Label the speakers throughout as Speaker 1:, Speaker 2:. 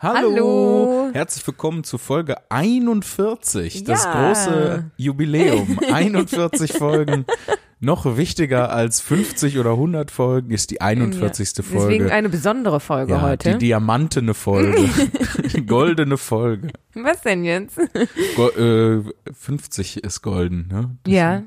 Speaker 1: Hallo.
Speaker 2: Hallo.
Speaker 1: Herzlich willkommen zu Folge 41, das
Speaker 2: Ja.
Speaker 1: große Jubiläum. 41 Folgen. Noch wichtiger als 50 oder 100 Folgen ist die 41.
Speaker 2: Deswegen
Speaker 1: Folge.
Speaker 2: eine besondere Folge
Speaker 1: ja,
Speaker 2: heute.
Speaker 1: die diamantene Folge. Goldene Folge.
Speaker 2: Was denn jetzt?
Speaker 1: Go äh, 50 ist golden, ne? Das-
Speaker 2: Ja.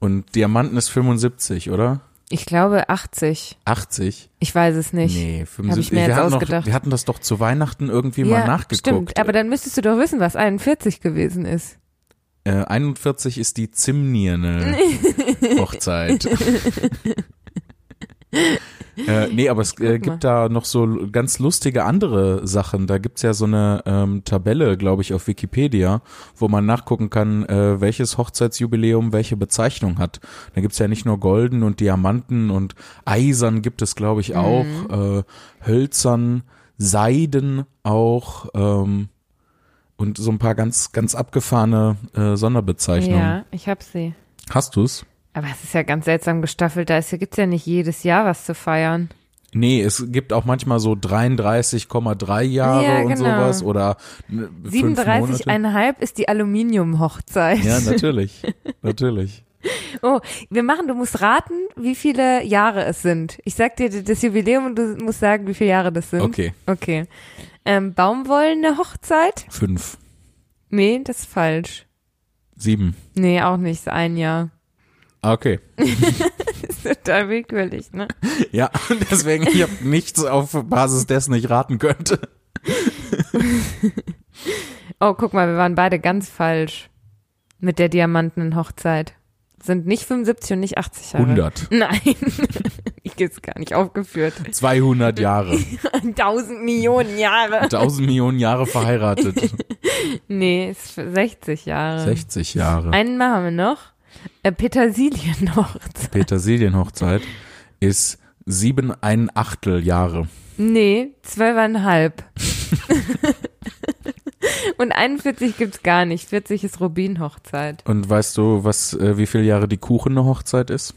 Speaker 1: Und Diamanten ist 75, oder?
Speaker 2: Ich glaube 80.
Speaker 1: 80?
Speaker 2: Ich weiß es nicht.
Speaker 1: Nee,
Speaker 2: Hab
Speaker 1: 75.
Speaker 2: ich mir jetzt
Speaker 1: wir, hatten noch,
Speaker 2: ausgedacht.
Speaker 1: wir hatten das doch zu Weihnachten irgendwie mal
Speaker 2: ja,
Speaker 1: nachgeguckt.
Speaker 2: stimmt. Aber dann müsstest du doch wissen, was 41 gewesen ist.
Speaker 1: Äh, 41 ist die Zimnierne Hochzeit. äh, nee, aber es äh, gibt da noch so ganz lustige andere Sachen. Da gibt's ja so eine ähm, Tabelle, glaube ich, auf Wikipedia, wo man nachgucken kann, äh, welches Hochzeitsjubiläum welche Bezeichnung hat. Da gibt's ja nicht nur Golden und Diamanten und Eisern gibt es, glaube ich, auch. Äh, Hölzern, Seiden auch. Ähm, und so ein paar ganz, ganz abgefahrene äh, Sonderbezeichnungen.
Speaker 2: Ja, ich hab sie.
Speaker 1: Hast du's?
Speaker 2: Aber es ist ja ganz seltsam gestaffelt. Da ist, gibt's ja nicht jedes Jahr was zu feiern.
Speaker 1: Nee, es gibt auch manchmal so 33,3 Jahre
Speaker 2: Ja,
Speaker 1: und
Speaker 2: genau.
Speaker 1: sowas oder ne, fünf Monate.
Speaker 2: 37,5 ist die Aluminiumhochzeit.
Speaker 1: Ja, natürlich. natürlich.
Speaker 2: Oh, wir machen, du musst raten, wie viele Jahre es sind. Ich sag dir das Jubiläum und du musst sagen, wie viele Jahre das sind.
Speaker 1: Okay.
Speaker 2: Okay. Ähm, Baumwollene Hochzeit?
Speaker 1: Fünf,
Speaker 2: Nee, das ist falsch.
Speaker 1: sieben.
Speaker 2: Nee, auch nicht, ist ein Jahr.
Speaker 1: Ah, Okay.
Speaker 2: ist total willkürlich, ne?
Speaker 1: Ja, deswegen, ich habe nichts auf Basis dessen ich raten könnte.
Speaker 2: Oh, guck mal, wir waren beide ganz falsch mit der diamantenen Hochzeit. Sind nicht 75 und nicht 80 Jahre.
Speaker 1: 100.
Speaker 2: Nein, ich ist gar nicht aufgeführt.
Speaker 1: 200 Jahre.
Speaker 2: 1000 Millionen Jahre.
Speaker 1: 1000 Millionen Jahre verheiratet.
Speaker 2: Nee, ist 60 Jahre.
Speaker 1: 60 Jahre.
Speaker 2: Einen machen wir noch. Äh, Petersilienhochzeit.
Speaker 1: Petersilienhochzeit ist sieben ein Achtel Jahre.
Speaker 2: Nee, zwölfeinhalb. Und 41 gibt's gar nicht. 40 ist Rubinhochzeit.
Speaker 1: Und weißt du, was, äh, wie viele Jahre die Kuchene Hochzeit ist?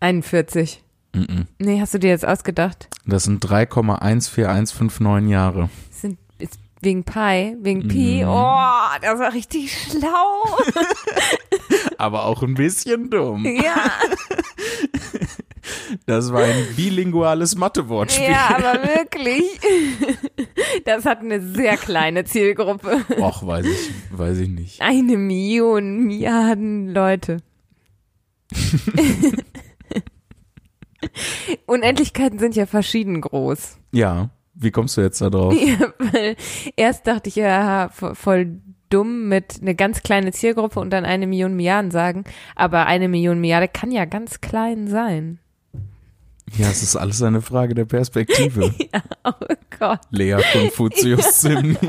Speaker 2: 41.
Speaker 1: Mhm.
Speaker 2: Nee, hast du dir jetzt ausgedacht?
Speaker 1: Das sind 3,14159 Jahre.
Speaker 2: Das sind, ist wegen Pi, wegen Pi.
Speaker 1: Mhm.
Speaker 2: Oh, das war richtig schlau.
Speaker 1: Aber auch ein bisschen dumm.
Speaker 2: ja,
Speaker 1: Das war ein bilinguales Mathewortspiel.
Speaker 2: ja, aber wirklich. Das hat eine sehr kleine Zielgruppe.
Speaker 1: Och, weiß ich, weiß ich nicht.
Speaker 2: Eine Million, Milliarden Leute. Unendlichkeiten sind ja verschieden groß.
Speaker 1: Ja, wie kommst du jetzt da drauf?
Speaker 2: Ja, weil erst dachte ich ja vo- voll dumm mit eine ganz kleine Zielgruppe und dann eine Million Milliarden sagen, aber eine Million Milliarde kann ja ganz klein sein.
Speaker 1: Ja, es ist alles eine Frage der Perspektive.
Speaker 2: Oh Gott,
Speaker 1: Lea Konfuzius Sim.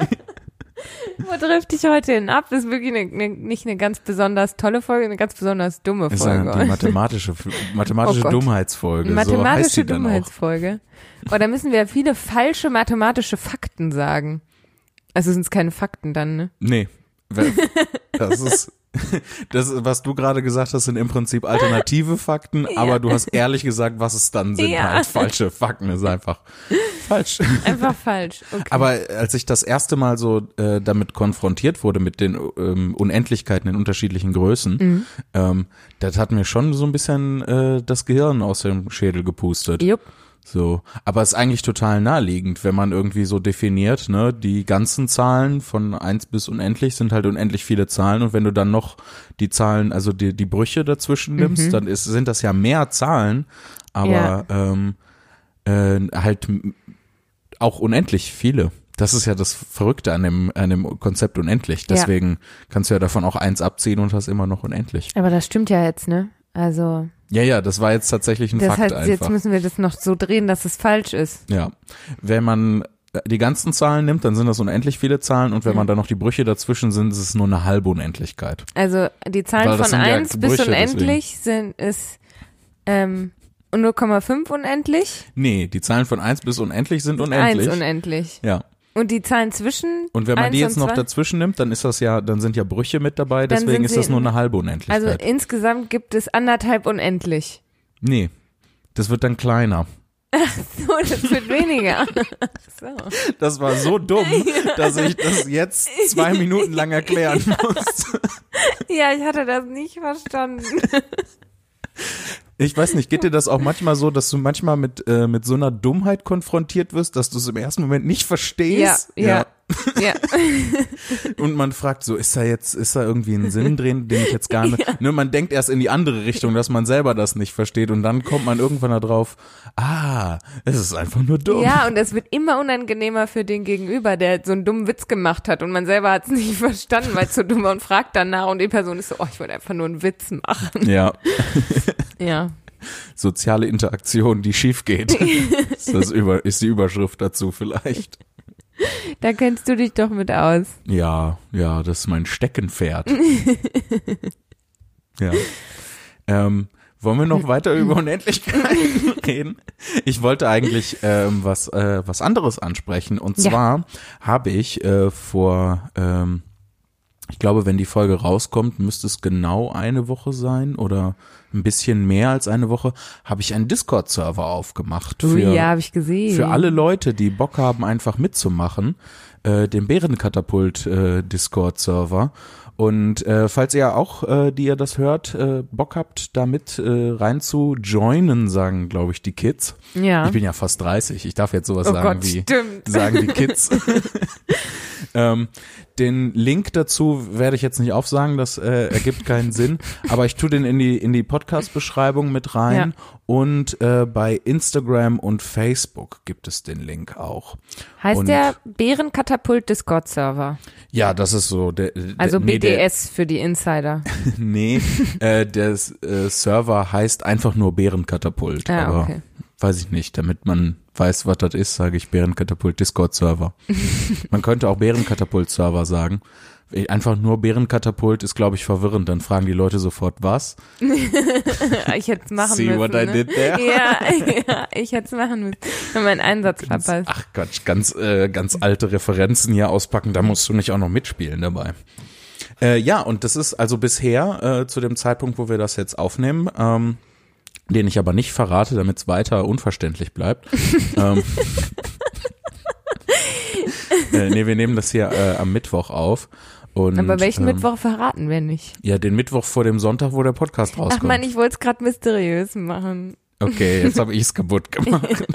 Speaker 2: wo trifft dich heute hin ab? Das ist wirklich eine, eine, nicht eine ganz besonders tolle Folge, eine ganz besonders dumme
Speaker 1: ist eine,
Speaker 2: Folge.
Speaker 1: die mathematische, mathematische
Speaker 2: Oh.
Speaker 1: Dummheitsfolge. so
Speaker 2: Mathematische
Speaker 1: auch.
Speaker 2: Dummheitsfolge. Da müssen wir viele falsche mathematische Fakten sagen. Also sind es keine Fakten dann, ne?
Speaker 1: Nee. Das ist, das, was du gerade gesagt hast, sind im Prinzip alternative Fakten, aber du hast ehrlich gesagt, was es dann sind,
Speaker 2: Ja.
Speaker 1: halt falsche Fakten, ist einfach falsch.
Speaker 2: Einfach falsch. Okay.
Speaker 1: Aber als ich das erste Mal so äh, damit konfrontiert wurde, mit den ähm, Unendlichkeiten in unterschiedlichen Größen,
Speaker 2: Mhm.
Speaker 1: ähm, das hat mir schon so ein bisschen äh, das Gehirn aus dem Schädel gepustet.
Speaker 2: Jupp.
Speaker 1: So, aber es ist eigentlich total naheliegend, wenn man irgendwie so definiert, ne, die ganzen Zahlen von eins bis unendlich sind halt unendlich viele Zahlen und wenn du dann noch die Zahlen, also die, die Brüche dazwischen nimmst, dann ist, sind das ja mehr Zahlen, aber ähm, äh, halt auch unendlich viele. Das ist ja das Verrückte an dem, an dem Konzept unendlich.
Speaker 2: Ja.
Speaker 1: Deswegen kannst du ja davon auch eins abziehen und hast immer noch unendlich.
Speaker 2: Aber das stimmt ja jetzt, ne? Also,
Speaker 1: Ja, ja, das war jetzt tatsächlich ein
Speaker 2: das
Speaker 1: Fakt
Speaker 2: heißt,
Speaker 1: einfach.
Speaker 2: jetzt müssen wir das noch so drehen, dass es falsch ist.
Speaker 1: Ja. Wenn man die ganzen Zahlen nimmt, dann sind das unendlich viele Zahlen und wenn
Speaker 2: Mhm.
Speaker 1: man dann noch die Brüche dazwischen sind, ist es nur eine halbe Unendlichkeit.
Speaker 2: Also, die Zahlen von
Speaker 1: sind ja
Speaker 2: 1 bis unendlich sind, ist, ähm, 0,5 unendlich,
Speaker 1: Nee, die Zahlen von 1 bis unendlich sind
Speaker 2: 1
Speaker 1: unendlich.
Speaker 2: unendlich.
Speaker 1: ja.
Speaker 2: Und die Zahlen zwischen
Speaker 1: Und wenn man
Speaker 2: 1
Speaker 1: die jetzt noch
Speaker 2: 2?
Speaker 1: dazwischen nimmt, dann ist das ja, dann sind ja Brüche mit dabei,
Speaker 2: Dann
Speaker 1: deswegen ist das nur eine halbe Unendlichkeit.
Speaker 2: Also insgesamt gibt es anderthalb unendlich.
Speaker 1: nee. Das wird dann kleiner.
Speaker 2: So, das wird weniger. So.
Speaker 1: Das war so dumm, dass ich das jetzt zwei Minuten lang erklären muss.
Speaker 2: Ja, ich hatte das nicht verstanden.
Speaker 1: Ich weiß nicht, geht dir das auch manchmal so, dass du manchmal mit, äh, mit so einer Dummheit konfrontiert wirst, dass du es im ersten Moment nicht verstehst?
Speaker 2: Ja, ja. Ja.
Speaker 1: Und man fragt so, ist da jetzt, ist da irgendwie ein Sinn drin, den ich jetzt gar nicht, ne, man denkt erst in die andere Richtung, dass man selber das nicht versteht und dann kommt man irgendwann da drauf, ah, es ist einfach nur dumm.
Speaker 2: Ja, und es wird immer unangenehmer für den Gegenüber, der so einen dummen Witz gemacht hat und man selber hat es nicht verstanden, weil es so dumm war und fragt danach und die Person ist so, oh, ich wollte einfach nur einen Witz machen.
Speaker 1: Ja,
Speaker 2: Ja.
Speaker 1: soziale Interaktion, die schief geht. ist, das über, ist die Überschrift dazu vielleicht.
Speaker 2: Da kennst du dich doch mit aus.
Speaker 1: Ja, ja, das ist mein Steckenpferd. ja. Ähm, wollen wir noch weiter über Unendlichkeiten reden? Ich wollte eigentlich ähm, was äh, was anderes ansprechen und
Speaker 2: Ja.
Speaker 1: zwar habe ich äh, vor ähm, ich glaube, wenn die Folge rauskommt, müsste es genau eine Woche sein oder ein bisschen mehr als eine Woche, habe ich einen Discord-Server aufgemacht
Speaker 2: Ui,
Speaker 1: für,
Speaker 2: ja, habe ich gesehen.
Speaker 1: für alle Leute, die Bock haben, einfach mitzumachen, äh, den Bärenkatapult äh. Und äh, falls ihr auch, äh, die ihr das hört, äh, Bock habt, damit äh, rein zu joinen, sagen, glaube ich, die Kids.
Speaker 2: Ja.
Speaker 1: Ich bin ja fast 30, ich darf jetzt sowas
Speaker 2: oh
Speaker 1: sagen
Speaker 2: Gott,
Speaker 1: wie
Speaker 2: stimmt.
Speaker 1: sagen die Kids. ähm, den Link dazu werde ich jetzt nicht aufsagen, das äh, ergibt keinen Sinn, aber ich tue den in die in die Podcast-Beschreibung mit rein und äh, bei Instagram und Facebook gibt es den Link auch.
Speaker 2: Heißt
Speaker 1: Und-
Speaker 2: der Bärenkatapult Discord-Server.
Speaker 1: Ja, das ist so. Der, der,
Speaker 2: Also
Speaker 1: nee, der,
Speaker 2: BDS für die Insider.
Speaker 1: nee, äh, der äh, Server heißt einfach nur Bärenkatapult,
Speaker 2: Ah,
Speaker 1: aber
Speaker 2: okay.
Speaker 1: Weiß ich nicht, damit man weiß, was das ist, sage ich Bärenkatapult Discord Server. man könnte auch Bärenkatapult Server sagen. Einfach nur Bärenkatapult ist, glaube ich, verwirrend. Dann fragen die Leute sofort, was?
Speaker 2: Ich hätte es machen
Speaker 1: See
Speaker 2: müssen.
Speaker 1: what I
Speaker 2: ne?
Speaker 1: did there?
Speaker 2: Ja, ja ich hätte es machen müssen. Habe meinen Einsatz verpasst.
Speaker 1: Ach Gott, ganz, äh, ganz alte Referenzen hier auspacken, da musst du nicht auch noch mitspielen dabei. Äh, ja, und das ist also bisher, äh, zu dem Zeitpunkt, wo wir das jetzt aufnehmen, ähm, den ich aber nicht verrate, damit es weiter unverständlich bleibt. ähm, äh, nee, wir nehmen das hier äh, am Mittwoch auf. Und,
Speaker 2: Aber welchen
Speaker 1: ähm,
Speaker 2: Mittwoch verraten wir nicht?
Speaker 1: Ja, den Mittwoch vor dem Sonntag, wo der Podcast
Speaker 2: Ach
Speaker 1: rauskommt.
Speaker 2: man, ich wollte es gerade mysteriös machen.
Speaker 1: Okay, jetzt habe ich es kaputt gemacht.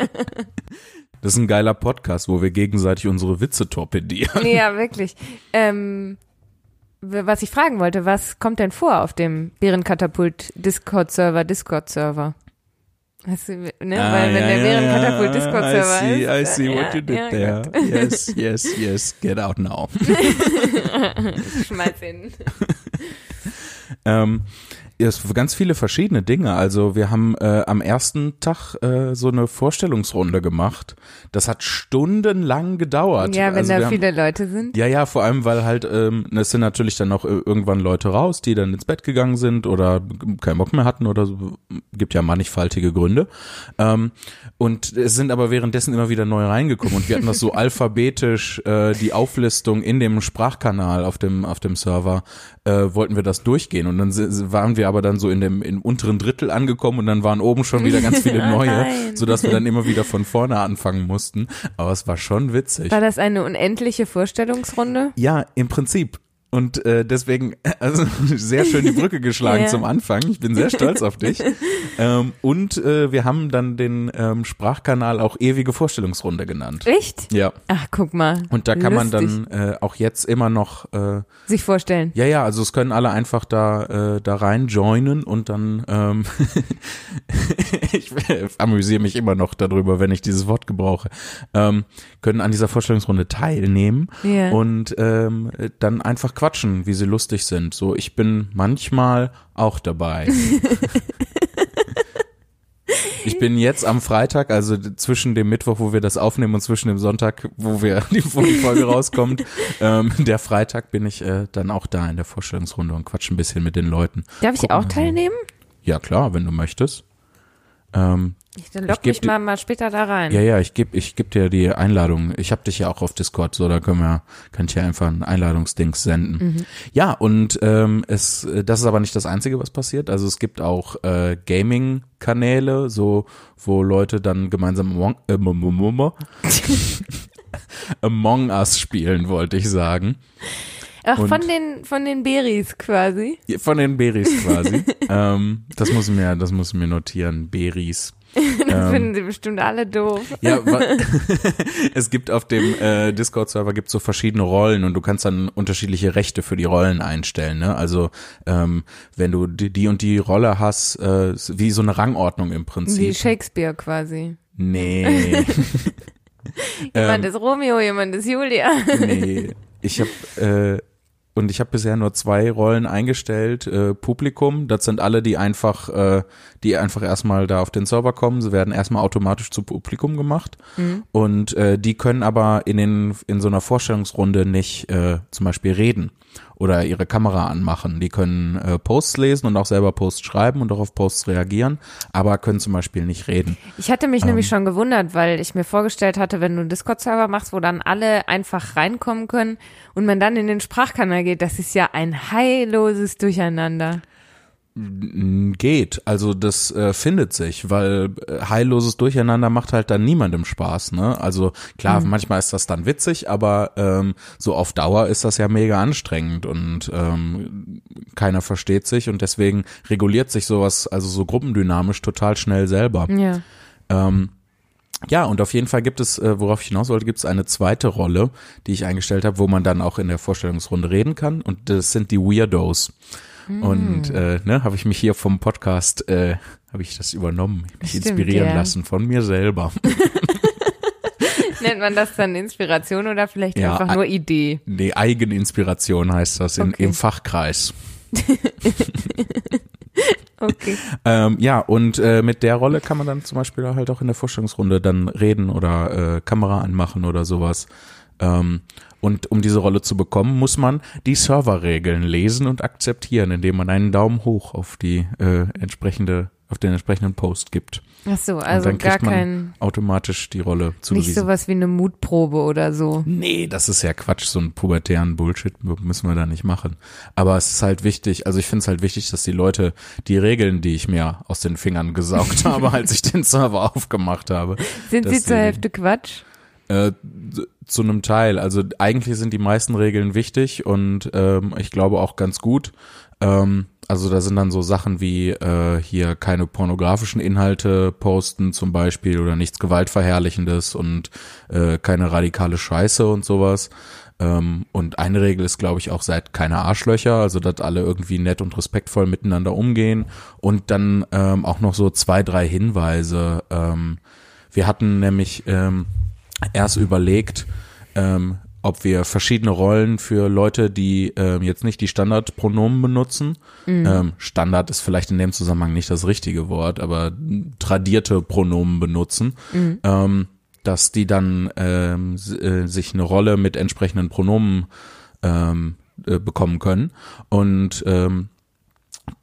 Speaker 1: Das ist ein geiler Podcast, wo wir gegenseitig unsere Witze torpedieren.
Speaker 2: Ja, wirklich. Ähm, was ich fragen wollte, was kommt denn vor auf dem Bärenkatapult Discord-Server, Discord-Server? Weißt du, ne? Weil wenn der Bärenkatapult Discord-Server
Speaker 1: Ah, I see,
Speaker 2: ist.
Speaker 1: I see
Speaker 2: äh,
Speaker 1: what
Speaker 2: ja,
Speaker 1: you did
Speaker 2: ja,
Speaker 1: there.
Speaker 2: gut.
Speaker 1: Yes, yes, yes, get out now.
Speaker 2: Schmeiß hin.
Speaker 1: ähm, es ganz viele verschiedene Dinge. Also wir haben äh, am ersten Tag äh, so eine Vorstellungsrunde gemacht. Das hat stundenlang gedauert.
Speaker 2: Ja, wenn
Speaker 1: also
Speaker 2: da
Speaker 1: haben,
Speaker 2: viele Leute sind.
Speaker 1: Ja, ja, vor allem, weil halt, ähm, es sind natürlich dann auch äh, irgendwann Leute raus, die dann ins Bett gegangen sind oder keinen Bock mehr hatten oder so. Gibt ja mannigfaltige Gründe. Ähm, und es sind aber währenddessen immer wieder neu reingekommen und wir hatten das so alphabetisch, äh, die Auflistung in dem Sprachkanal auf dem, auf dem Server, äh, wollten wir das durchgehen und dann waren wir aber dann so in dem im unteren Drittel angekommen und dann waren oben schon wieder ganz viele
Speaker 2: Oh
Speaker 1: neue,
Speaker 2: nein.
Speaker 1: sodass wir dann immer wieder von vorne anfangen mussten. Aber es war schon witzig.
Speaker 2: War das eine unendliche Vorstellungsrunde?
Speaker 1: Ja, im Prinzip. Und äh, deswegen, also sehr schön die Brücke geschlagen
Speaker 2: Ja.
Speaker 1: zum Anfang. Ich bin sehr stolz auf dich. ähm, und äh, wir haben dann den ähm, Sprachkanal auch ewige Vorstellungsrunde genannt.
Speaker 2: Echt?
Speaker 1: Ja.
Speaker 2: Ach, guck mal.
Speaker 1: Und da kann
Speaker 2: Lustig.
Speaker 1: man dann äh, auch jetzt immer noch, äh,
Speaker 2: sich vorstellen.
Speaker 1: ja, ja, also es können alle einfach da, äh, da rein joinen und dann, ähm, ich amüsiere mich immer noch darüber, wenn ich dieses Wort gebrauche, ähm, können an dieser Vorstellungsrunde teilnehmen
Speaker 2: Ja.
Speaker 1: und ähm, dann einfach quatschen, wie sie lustig sind. So, ich bin manchmal auch dabei. Ich bin jetzt am Freitag, also zwischen dem Mittwoch, wo wir das aufnehmen und zwischen dem Sonntag, wo wir die wo die Folge rauskommt, ähm, der Freitag bin ich äh, dann auch da in der Vorstellungsrunde und quatsch ein bisschen mit den Leuten.
Speaker 2: Darf ich
Speaker 1: Gucken
Speaker 2: auch teilnehmen?
Speaker 1: Ja klar, wenn du möchtest. Ähm,
Speaker 2: Ich, dann lock
Speaker 1: Ich
Speaker 2: mich mal, mal später da rein.
Speaker 1: ja, ja, ich geb, ich geb dir die Einladung. Ich hab dich ja auch auf Discord, so da können wir, kann ich ja einfach ein Einladungsdings senden. Ja, und ähm, es, äh, das ist aber nicht das Einzige, was passiert. Also es gibt auch äh, Gaming-Kanäle, so wo Leute dann gemeinsam Among, äh, Among Us spielen, wollte ich sagen.
Speaker 2: Ach,
Speaker 1: Und-
Speaker 2: von den, von den Beris quasi.
Speaker 1: Von den Beris quasi. ähm, das muss ich mir, das muss mir notieren. Beris.
Speaker 2: Das
Speaker 1: Ähm,
Speaker 2: finden sie bestimmt alle doof.
Speaker 1: Ja, es gibt auf dem äh, Discord-Server gibt so verschiedene Rollen und du kannst dann unterschiedliche Rechte für die Rollen einstellen. Ne? Also ähm, wenn du die, die und die Rolle hast, äh, wie so eine Rangordnung im
Speaker 2: Wie
Speaker 1: Prinzip.
Speaker 2: Shakespeare quasi.
Speaker 1: Nee,
Speaker 2: Jemand
Speaker 1: Ähm.
Speaker 2: ist Romeo, jemand ist Julia.
Speaker 1: nee. Ich habe äh, und ich habe bisher nur zwei Rollen eingestellt. Äh, Publikum, das sind alle, die einfach, äh, die einfach erstmal da auf den Server kommen. Sie werden erstmal automatisch zu Publikum gemacht. Und äh, die können aber in den in so einer Vorstellungsrunde nicht äh, zum Beispiel reden oder ihre Kamera anmachen. Die können äh, Posts lesen und auch selber Posts schreiben und auch auf Posts reagieren, aber können zum Beispiel nicht reden.
Speaker 2: Ich hatte mich
Speaker 1: Ähm.
Speaker 2: nämlich schon gewundert, weil ich mir vorgestellt hatte, wenn du einen Discord-Server machst, wo dann alle einfach reinkommen können und man dann in den Sprachkanal geht, das ist ja ein heilloses Durcheinander.
Speaker 1: Geht, also das äh, findet sich, weil äh, heilloses Durcheinander macht halt dann niemandem Spaß, ne? Also klar, manchmal ist das dann witzig, aber ähm, so auf Dauer ist das ja mega anstrengend und ähm, keiner versteht sich und deswegen reguliert sich sowas, also so gruppendynamisch total schnell selber.
Speaker 2: Ja.
Speaker 1: Ähm, ja, und auf jeden Fall gibt es, äh, worauf ich hinaus wollte, gibt es eine zweite Rolle, die ich eingestellt habe, wo man dann auch in der Vorstellungsrunde reden kann. Und das sind die Weirdos. Und äh, ne, habe ich mich hier vom Podcast, äh, habe ich das übernommen, mich
Speaker 2: Stimmt,
Speaker 1: inspirieren
Speaker 2: ja.
Speaker 1: lassen von mir selber.
Speaker 2: Nennt man das dann Inspiration oder vielleicht
Speaker 1: Ja,
Speaker 2: einfach nur Idee?
Speaker 1: Die Eigeninspiration heißt das in,
Speaker 2: Okay.
Speaker 1: im Fachkreis.
Speaker 2: Okay.
Speaker 1: Ähm, ja, und äh, mit der Rolle kann man dann zum Beispiel halt auch in der Vorstellungsrunde dann reden oder äh, Kamera anmachen oder sowas. Ähm, und um diese Rolle zu bekommen, muss man die Serverregeln lesen und akzeptieren, indem man einen Daumen hoch auf die äh, entsprechende, auf den entsprechenden Post gibt.
Speaker 2: Ach so,
Speaker 1: und
Speaker 2: also
Speaker 1: dann
Speaker 2: gar
Speaker 1: kriegt man
Speaker 2: kein,
Speaker 1: automatisch die Rolle
Speaker 2: nicht
Speaker 1: zugewiesen.
Speaker 2: sowas wie eine Mutprobe oder so.
Speaker 1: Nee, das ist ja Quatsch, so ein pubertären Bullshit müssen wir da nicht machen. Aber es ist halt wichtig, also ich finde es halt wichtig, dass die Leute die Regeln, die ich mir aus den Fingern gesaugt habe, als ich den Server aufgemacht habe,
Speaker 2: Sind sie zur Hälfte Quatsch?
Speaker 1: Äh, zu einem Teil. Also eigentlich sind die meisten Regeln wichtig und ähm, ich glaube auch ganz gut. Ähm, also da sind dann so Sachen wie äh, hier keine pornografischen Inhalte posten zum Beispiel oder nichts Gewaltverherrlichendes und äh, keine radikale Scheiße und sowas. Ähm, und eine Regel ist, glaube ich, auch seid keine Arschlöcher, also dass alle irgendwie nett und respektvoll miteinander umgehen. Und dann ähm, auch noch so zwei, drei Hinweise. Ähm, wir hatten nämlich ähm, erst überlegt, ähm, ob wir verschiedene Rollen für Leute, die ähm, jetzt nicht die Standardpronomen benutzen. Ähm, Standard ist vielleicht in dem Zusammenhang nicht das richtige Wort, aber tradierte Pronomen benutzen. Ähm, dass die dann ähm, äh, sich eine Rolle mit entsprechenden Pronomen ähm, äh, bekommen können. Und ähm,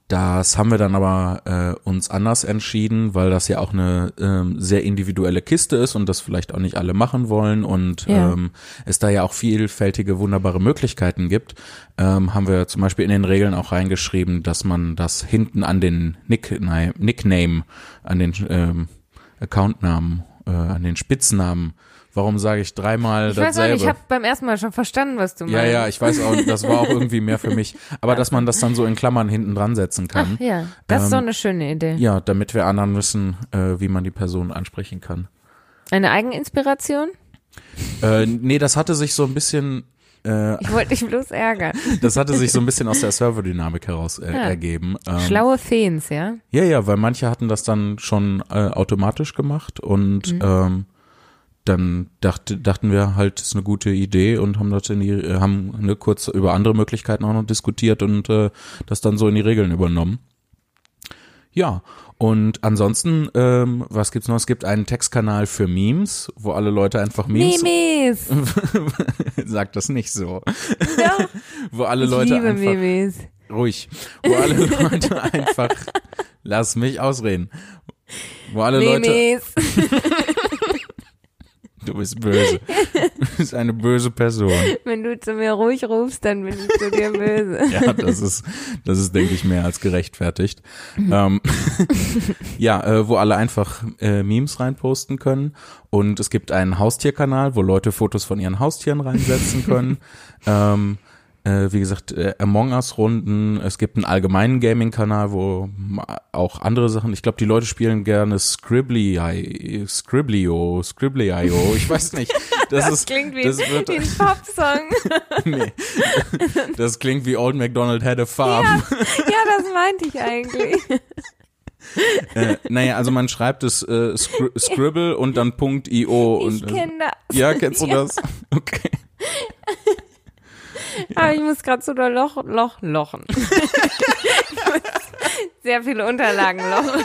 Speaker 1: das haben wir dann aber äh, uns anders entschieden, weil das ja auch eine ähm, sehr individuelle Kiste ist und das vielleicht auch nicht alle machen wollen und
Speaker 2: Ja.
Speaker 1: ähm, es da ja auch vielfältige, wunderbare Möglichkeiten gibt, ähm, haben wir zum Beispiel in den Regeln auch reingeschrieben, dass man das hinten an den Nickname, Nickname an den ähm, Accountnamen, äh, an den Spitznamen, warum sage ich dreimal
Speaker 2: Ich weiß auch
Speaker 1: dasselbe?
Speaker 2: nicht, ich habe beim ersten Mal schon verstanden, was du meinst.
Speaker 1: ja, ja, ich weiß auch, das war auch irgendwie mehr für mich. Aber dass man das dann so in Klammern hinten dran setzen kann.
Speaker 2: Ach ja, das ist
Speaker 1: Ähm,
Speaker 2: doch eine schöne Idee.
Speaker 1: Ja, damit wir anderen wissen, äh, wie man die Person ansprechen kann.
Speaker 2: Eine Eigeninspiration?
Speaker 1: Äh, nee, das hatte sich so ein bisschen, äh,
Speaker 2: Ich wollte dich bloß ärgern.
Speaker 1: das hatte sich so ein bisschen aus der Serverdynamik heraus äh,
Speaker 2: Ja.
Speaker 1: ergeben. Ähm,
Speaker 2: Schlaue Feens, ja?
Speaker 1: ja, ja, weil manche hatten das dann schon äh, automatisch gemacht und
Speaker 2: Mhm.
Speaker 1: ähm, dann dachte, dachten wir halt, das ist eine gute Idee und haben das in die, äh, haben ne, kurz über andere Möglichkeiten auch noch diskutiert und äh, das dann so in die Regeln übernommen. Ja, und ansonsten, ähm, was gibt's noch? Es gibt einen Textkanal für Memes, wo alle Leute einfach Memes,
Speaker 2: Memes.
Speaker 1: sagt das nicht so,
Speaker 2: Doch,
Speaker 1: wo alle
Speaker 2: ich
Speaker 1: Leute
Speaker 2: liebe
Speaker 1: einfach,
Speaker 2: Memes.
Speaker 1: ruhig, wo alle Leute einfach, lass mich ausreden, Wo alle Leute. Du bist böse. Du bist eine böse Person.
Speaker 2: Wenn du zu mir ruhig rufst, dann bin ich zu dir böse.
Speaker 1: Ja, das ist, das ist, denke ich, mehr als gerechtfertigt. ähm, ja, äh, wo alle einfach äh, Memes reinposten können. Und es gibt einen Haustierkanal, wo Leute Fotos von ihren Haustieren reinsetzen können. ähm, äh, wie gesagt, äh, Among Us-Runden. Es gibt einen allgemeinen Gaming-Kanal, wo auch andere Sachen, ich glaube, die Leute spielen gerne Scribbly, Scribblio, Scribbly.io, ich weiß nicht. Das,
Speaker 2: Das
Speaker 1: ist,
Speaker 2: klingt wie,
Speaker 1: das wird,
Speaker 2: wie ein Popsong.
Speaker 1: nee. Das klingt wie Old MacDonald had a farm.
Speaker 2: ja, das meinte ich eigentlich.
Speaker 1: Äh, naja, also man schreibt es äh, Scri Scribble und dann .io
Speaker 2: Ich
Speaker 1: und äh,
Speaker 2: kenne das.
Speaker 1: ja, kennst du
Speaker 2: Ja.
Speaker 1: das? Okay.
Speaker 2: Aber ich muss gerade so doll Loch, Loch, lochen. Ich Sehr viele Unterlagen lochen.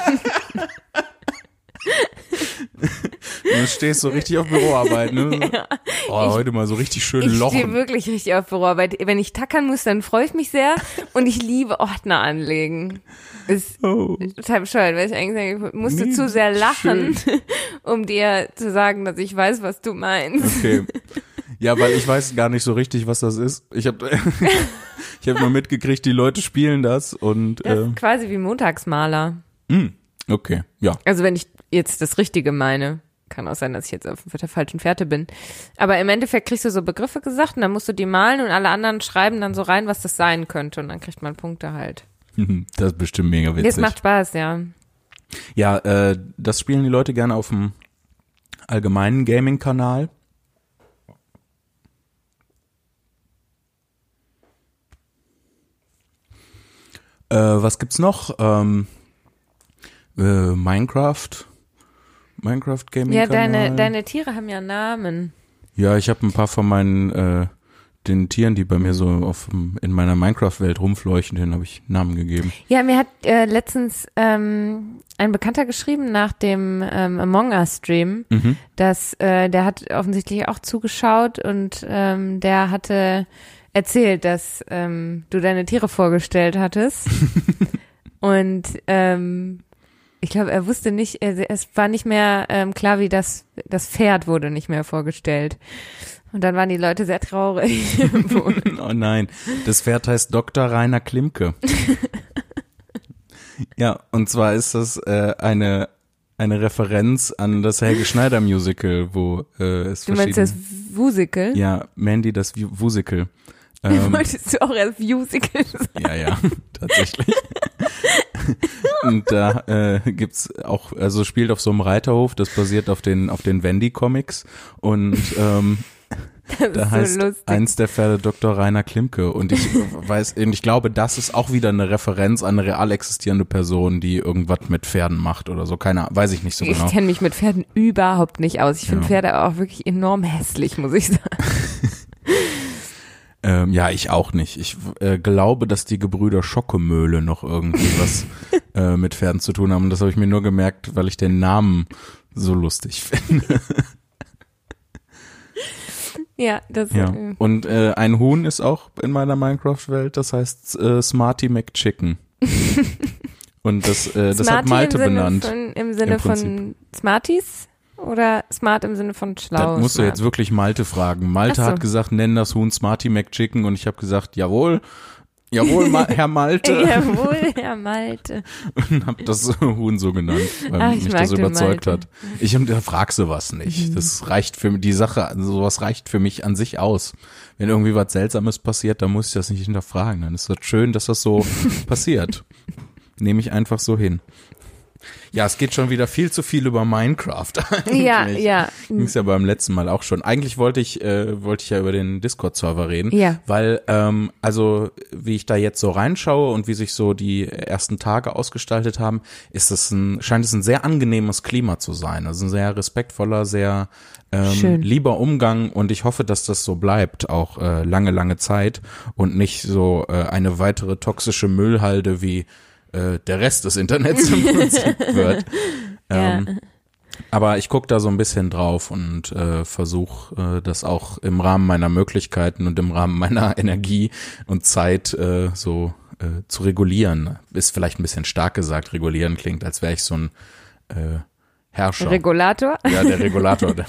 Speaker 1: Du stehst so richtig auf Büroarbeit, ne? Oh, heute mal so richtig schön
Speaker 2: Ich stehe
Speaker 1: lochen.
Speaker 2: wirklich richtig auf Büroarbeit. Wenn ich tackern muss, dann freue ich mich sehr und ich liebe Ordner anlegen. Ist
Speaker 1: Oh.
Speaker 2: total bescheuert, weil ich eigentlich sage, ich musste
Speaker 1: Nee,
Speaker 2: zu sehr lachen, um dir zu sagen, dass ich weiß, was du meinst.
Speaker 1: Okay. Ja, weil ich weiß gar nicht so richtig, was das ist. Ich habe ich hab nur mitgekriegt, die Leute spielen das und
Speaker 2: Das
Speaker 1: äh,
Speaker 2: ist quasi wie Montagsmaler.
Speaker 1: mh, okay, ja.
Speaker 2: Also wenn ich jetzt das Richtige meine. Kann auch sein, dass ich jetzt auf der falschen Fährte bin. Aber im Endeffekt kriegst du so Begriffe gesagt und dann musst du die malen und alle anderen schreiben dann so rein, was das sein könnte und dann kriegt man Punkte halt.
Speaker 1: Das ist bestimmt mega
Speaker 2: Das
Speaker 1: witzig.
Speaker 2: macht Spaß, ja.
Speaker 1: Ja, äh, das spielen die Leute gerne auf dem allgemeinen Gaming-Kanal. Äh, was gibt's noch? Ähm, äh, Minecraft. Minecraft Gaming
Speaker 2: Ja, deine, deine Tiere haben ja Namen.
Speaker 1: Ja, ich habe ein paar von meinen äh, den Tieren, die bei mir so auf in meiner Minecraft-Welt rumfleuchen, denen habe ich Namen gegeben.
Speaker 2: Ja, mir hat äh, letztens ähm, ein Bekannter geschrieben nach dem ähm, Among Us Stream,
Speaker 1: Mhm.
Speaker 2: dass äh, der hat offensichtlich auch zugeschaut und ähm, der hatte erzählt, dass ähm, du deine Tiere vorgestellt hattest. und ähm, ich glaube, er wusste nicht, er, es war nicht mehr ähm, klar, wie das, das Pferd wurde nicht mehr vorgestellt. Und dann waren die Leute sehr traurig.
Speaker 1: Oh nein, das Pferd heißt Dr. Rainer Klimke. ja, und zwar ist das äh, eine eine Referenz an das Helge Schneider Musical, wo äh, es
Speaker 2: du meinst das Wusical?
Speaker 1: ja Mandy das Wu- Wusical. Ähm,
Speaker 2: Wolltest du auch erst Musical sagen?
Speaker 1: ja, ja, tatsächlich. und da äh, gibt's auch, also spielt auf so einem Reiterhof, das basiert auf den auf den Wendy Comics und ähm, Da
Speaker 2: ist
Speaker 1: heißt
Speaker 2: so lustig.
Speaker 1: eins der Pferde Dr. Rainer Klimke. Und ich weiß, und ich glaube, das ist auch wieder eine Referenz an eine real existierende Person, die irgendwas mit Pferden macht oder so. Keine, weiß ich nicht so genau.
Speaker 2: Ich kenne mich mit Pferden überhaupt nicht aus. Ich finde
Speaker 1: Ja.
Speaker 2: Pferde auch wirklich enorm hässlich, muss ich sagen.
Speaker 1: Ähm, ja, ich auch nicht. Ich äh, glaube, dass die Gebrüder Schockemöhle noch irgendwie was äh, mit Pferden zu tun haben. Das habe ich mir nur gemerkt, weil ich den Namen so lustig finde.
Speaker 2: Ja, das
Speaker 1: Ja.
Speaker 2: äh,
Speaker 1: Und äh, ein Huhn ist auch in meiner Minecraft-Welt, das heißt äh, Smarty McChicken. Und das, äh, das hat Malte benannt.
Speaker 2: Von, Im Sinne
Speaker 1: Im
Speaker 2: von Smarties oder smart im Sinne von schlau?
Speaker 1: Das musst du
Speaker 2: smart?
Speaker 1: jetzt wirklich Malte fragen. Malte
Speaker 2: Ach so.
Speaker 1: hat gesagt, nenn das Huhn Smarty McChicken und ich habe gesagt, jawohl, jawohl, Ma Herr Malte
Speaker 2: Jawohl, Herr Malte.
Speaker 1: und habe das Huhn so genannt, weil
Speaker 2: Ach, ich
Speaker 1: mich das überzeugt
Speaker 2: Malte. Mhm.
Speaker 1: hat. Ich frag sowas nicht. Das reicht für die Sache, sowas reicht für mich an sich aus. Wenn irgendwie was Seltsames passiert, dann muss ich das nicht hinterfragen. Dann ist das schön, dass das so passiert. Nehme ich einfach so hin. Ja, es geht schon wieder viel zu viel über Minecraft.
Speaker 2: Ja,
Speaker 1: eigentlich.
Speaker 2: ja.
Speaker 1: Ging's ja beim letzten Mal auch schon. Eigentlich wollte ich, äh, wollte ich ja über den Discord-Server reden.
Speaker 2: Ja.
Speaker 1: Weil, ähm, also, wie ich da jetzt so reinschaue und wie sich so die ersten Tage ausgestaltet haben, ist es ein, scheint es ein sehr angenehmes Klima zu sein. Also ein sehr respektvoller, sehr ähm,
Speaker 2: Schön.
Speaker 1: lieber Umgang und ich hoffe, dass das so bleibt, auch äh, lange, lange Zeit und nicht so äh, eine weitere toxische Müllhalde wie äh, der Rest des Internets im Prinzip wird.
Speaker 2: Ja.
Speaker 1: Ähm, aber ich gucke da so ein bisschen drauf und äh, versuche äh, das auch im Rahmen meiner Möglichkeiten und im Rahmen meiner Energie und Zeit äh, so äh, zu regulieren. Ist vielleicht ein bisschen stark gesagt, regulieren klingt, als wäre ich so ein äh, Herrscher.
Speaker 2: Regulator?
Speaker 1: Ja, der Regulator.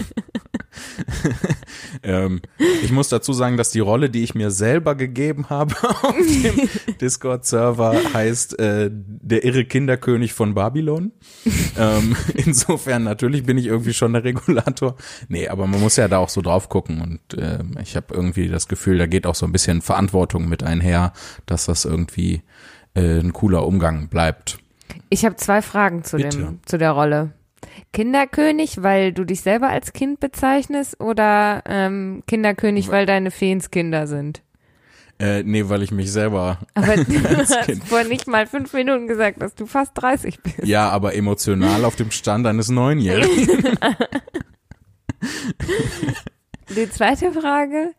Speaker 1: ähm, ich muss dazu sagen, dass die Rolle, die ich mir selber gegeben habe auf dem Discord-Server, heißt äh, der irre Kinderkönig von Babylon. ähm, insofern natürlich bin ich irgendwie schon der Regulator. Nee, aber man muss ja da auch so drauf gucken und äh, ich habe irgendwie das Gefühl, da geht auch so ein bisschen Verantwortung mit einher, dass das irgendwie äh, ein cooler Umgang bleibt.
Speaker 2: Ich habe zwei Fragen zu
Speaker 1: Bitte.
Speaker 2: dem zu der Rolle. Kinderkönig, weil du dich selber als Kind bezeichnest oder ähm, Kinderkönig, weil deine Feenskinder sind?
Speaker 1: Äh, nee, weil ich mich selber.
Speaker 2: Aber du hast
Speaker 1: Kind.
Speaker 2: vor nicht mal fünf Minuten gesagt, dass du fast 30 bist.
Speaker 1: Ja, aber emotional auf dem Stand eines Neunjährigen.
Speaker 2: Die zweite Frage,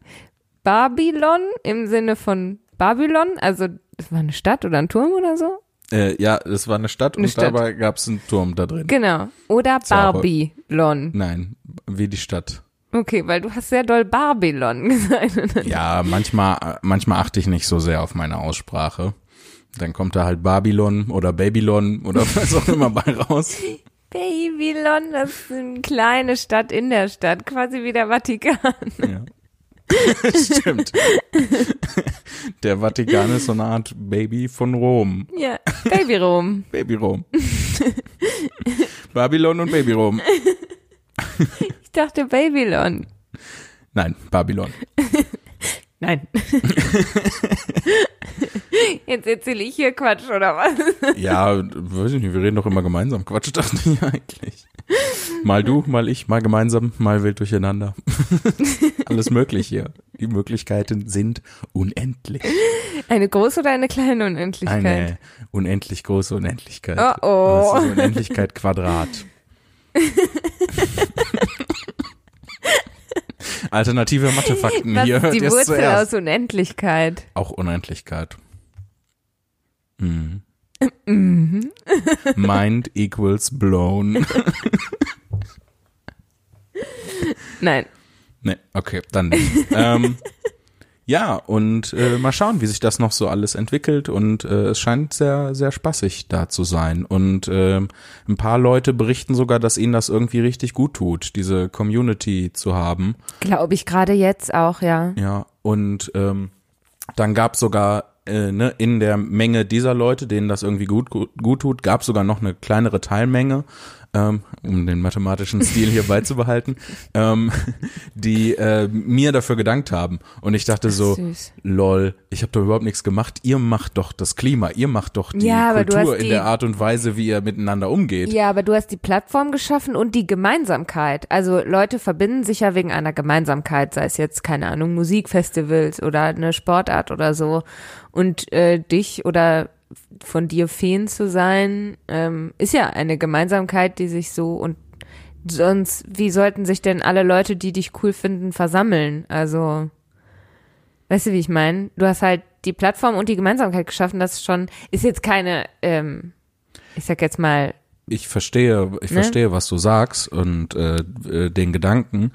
Speaker 2: Babylon im Sinne von Babylon, also das war eine Stadt oder ein Turm oder so?
Speaker 1: Äh, ja, es war eine Stadt
Speaker 2: Eine
Speaker 1: und
Speaker 2: Stadt.
Speaker 1: dabei gab es einen Turm da drin.
Speaker 2: Genau. Oder. Babylon.
Speaker 1: Nein, wie die Stadt.
Speaker 2: Okay, weil du hast sehr doll Babylon gesagt.
Speaker 1: Ja, manchmal, manchmal achte ich nicht so sehr auf meine Aussprache. Dann kommt da halt Babylon oder Babylon oder was auch immer bei raus.
Speaker 2: Babylon, das ist eine kleine Stadt in der Stadt, quasi wie der Vatikan.
Speaker 1: Ja. Stimmt. Der Vatikan ist so eine Art Baby von Rom.
Speaker 2: Ja, Babyrom.
Speaker 1: Baby Rom. Babylon und Baby Rom.
Speaker 2: Ich dachte Babylon.
Speaker 1: Nein, Babylon.
Speaker 2: Nein. Jetzt erzähle ich hier Quatsch, oder was?
Speaker 1: Ja, weiß ich nicht, wir reden doch immer gemeinsam. Quatsch, dachte ich eigentlich. Mal du, mal ich, mal gemeinsam, mal wild durcheinander. Alles möglich hier. Die Möglichkeiten sind unendlich.
Speaker 2: Eine große oder eine kleine Unendlichkeit?
Speaker 1: Eine unendlich große Unendlichkeit.
Speaker 2: Oh, oh.
Speaker 1: Das ist Unendlichkeit Quadrat. Alternative Mathefakten
Speaker 2: Was
Speaker 1: hier.
Speaker 2: ist die Wurzel
Speaker 1: zuerst.
Speaker 2: aus Unendlichkeit?
Speaker 1: Auch Unendlichkeit. Mhm. Mind equals blown.
Speaker 2: Nein.
Speaker 1: Nee, okay, dann nicht. ähm, ja, und äh, mal schauen, wie sich das noch so alles entwickelt. Und äh, es scheint sehr, sehr spaßig da zu sein. Und ähm, ein paar Leute berichten sogar, dass ihnen das irgendwie richtig gut tut, diese Community zu haben.
Speaker 2: Glaube ich gerade jetzt auch, ja.
Speaker 1: Ja, und ähm, dann gab sogar äh, ne, in der Menge dieser Leute, denen das irgendwie gut, gut, gut tut, gab sogar noch eine kleinere Teilmenge, ähm, um den mathematischen Stil hier beizubehalten, ähm, die äh, mir dafür gedankt haben. Und ich dachte so,
Speaker 2: Süß.
Speaker 1: lol, ich habe doch überhaupt nichts gemacht. Ihr macht doch das Klima, ihr macht doch die
Speaker 2: Ja,
Speaker 1: Kultur
Speaker 2: hast
Speaker 1: in
Speaker 2: die-
Speaker 1: der Art und Weise, wie ihr miteinander umgeht.
Speaker 2: Ja, aber du hast die Plattform geschaffen und die Gemeinsamkeit. Also Leute verbinden sich ja wegen einer Gemeinsamkeit, sei es jetzt, keine Ahnung, Musikfestivals oder eine Sportart oder so. Und äh, dich oder von dir Fan zu sein, ähm, ist ja eine Gemeinsamkeit, die sich so und sonst, wie sollten sich denn alle Leute, die dich cool finden, versammeln? Also, weißt du, wie ich meine? Du hast halt die Plattform und die Gemeinsamkeit geschaffen, das ist schon, ist jetzt keine, ähm, ich sag jetzt mal,
Speaker 1: ich verstehe, ich
Speaker 2: Ne?
Speaker 1: verstehe, was du sagst und äh, äh, den Gedanken.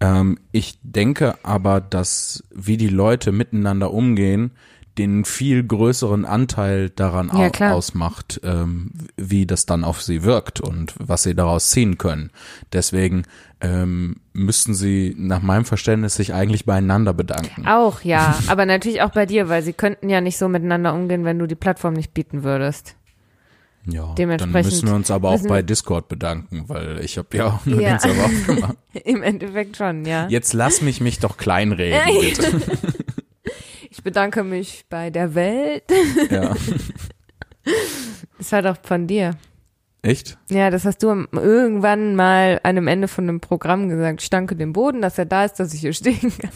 Speaker 1: Ähm, ich denke aber, dass wie die Leute miteinander umgehen, den viel größeren Anteil daran
Speaker 2: Ja,
Speaker 1: ausmacht, ähm, wie das dann auf sie wirkt und was sie daraus ziehen können. Deswegen ähm, müssten sie nach meinem Verständnis sich eigentlich beieinander bedanken.
Speaker 2: Auch, ja. Aber natürlich auch bei dir, weil sie könnten ja nicht so miteinander umgehen, wenn du die Plattform nicht bieten würdest.
Speaker 1: Ja, dann
Speaker 2: dementsprechend
Speaker 1: müssen wir uns aber auch bei Discord bedanken, weil ich habe ja auch nur
Speaker 2: Ja.
Speaker 1: den Server aufgemacht.
Speaker 2: Im Endeffekt schon, ja.
Speaker 1: Jetzt lass mich mich doch kleinreden, bitte.
Speaker 2: Ich bedanke mich bei der Welt.
Speaker 1: Ja.
Speaker 2: Das war doch von dir.
Speaker 1: Echt?
Speaker 2: Ja, das hast du irgendwann mal an einem Ende von einem Programm gesagt. Ich danke dem Boden, dass er da ist, dass ich hier stehen kann.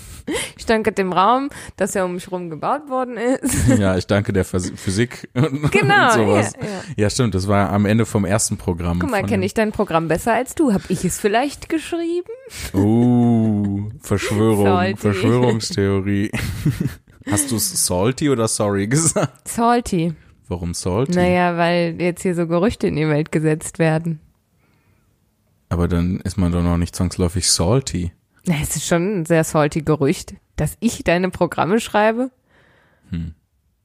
Speaker 2: Ich danke dem Raum, dass er um mich rum gebaut worden ist.
Speaker 1: Ja, ich danke der Phys- Physik und,
Speaker 2: Genau,
Speaker 1: und sowas.
Speaker 2: ja, ja.
Speaker 1: Ja, stimmt, das war am Ende vom ersten Programm.
Speaker 2: Guck mal, kenne ich dein Programm besser als du. Hab ich es vielleicht geschrieben?
Speaker 1: Uh, Verschwörung. Verschwörungstheorie. Hast du salty oder sorry gesagt?
Speaker 2: Salty.
Speaker 1: Warum salty?
Speaker 2: Naja, weil jetzt hier so Gerüchte in die Welt gesetzt werden.
Speaker 1: Aber dann ist man doch noch nicht zwangsläufig salty.
Speaker 2: Na, es ist schon ein sehr salty Gerücht, dass ich deine Programme schreibe.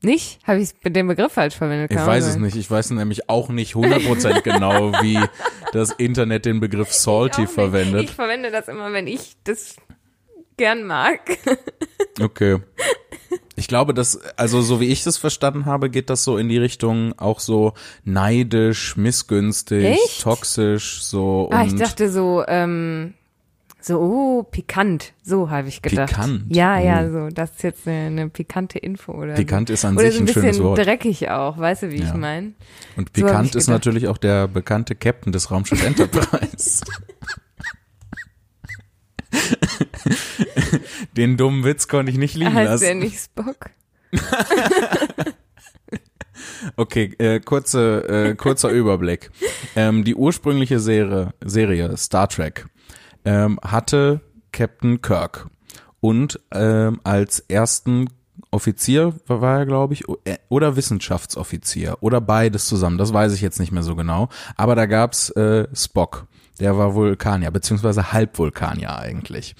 Speaker 2: Nicht? Habe ich den Begriff falsch verwendet?
Speaker 1: Ich weiß es nicht. Ich weiß nämlich auch nicht 100% genau, wie das Internet den Begriff salty verwendet.
Speaker 2: Ich verwende das immer, wenn ich das gern mag.
Speaker 1: Okay. Ich glaube, dass, also so wie ich das verstanden habe, geht das so in die Richtung auch so neidisch, missgünstig,
Speaker 2: Echt?
Speaker 1: toxisch, so
Speaker 2: ah, ich dachte so, ähm, so, oh, pikant. So habe ich gedacht.
Speaker 1: Pikant?
Speaker 2: Ja, ja,
Speaker 1: Oh.
Speaker 2: so. Das ist jetzt eine, eine pikante Info oder
Speaker 1: pikant ist an
Speaker 2: so. Oder
Speaker 1: sich
Speaker 2: so
Speaker 1: ein
Speaker 2: ein
Speaker 1: schönes
Speaker 2: bisschen
Speaker 1: Wort.
Speaker 2: dreckig auch, weißt du, wie ich
Speaker 1: Ja.
Speaker 2: meine?
Speaker 1: Und
Speaker 2: so
Speaker 1: pikant
Speaker 2: ich
Speaker 1: ist
Speaker 2: gedacht.
Speaker 1: natürlich auch der bekannte Captain des Raumschiff Enterprise. Den dummen Witz konnte ich nicht liegen
Speaker 2: Heißt der
Speaker 1: lassen.
Speaker 2: nicht Spock?
Speaker 1: Okay, äh, kurze, äh, kurzer Überblick. Ähm, die ursprüngliche Serie, Serie Star Trek ähm, hatte Captain Kirk und ähm, als ersten Offizier war er, glaube ich, äh, oder Wissenschaftsoffizier oder beides zusammen. Das weiß ich jetzt nicht mehr so genau. Aber da gab's äh, Spock, der war Vulkanier, beziehungsweise Halbvulkanier eigentlich.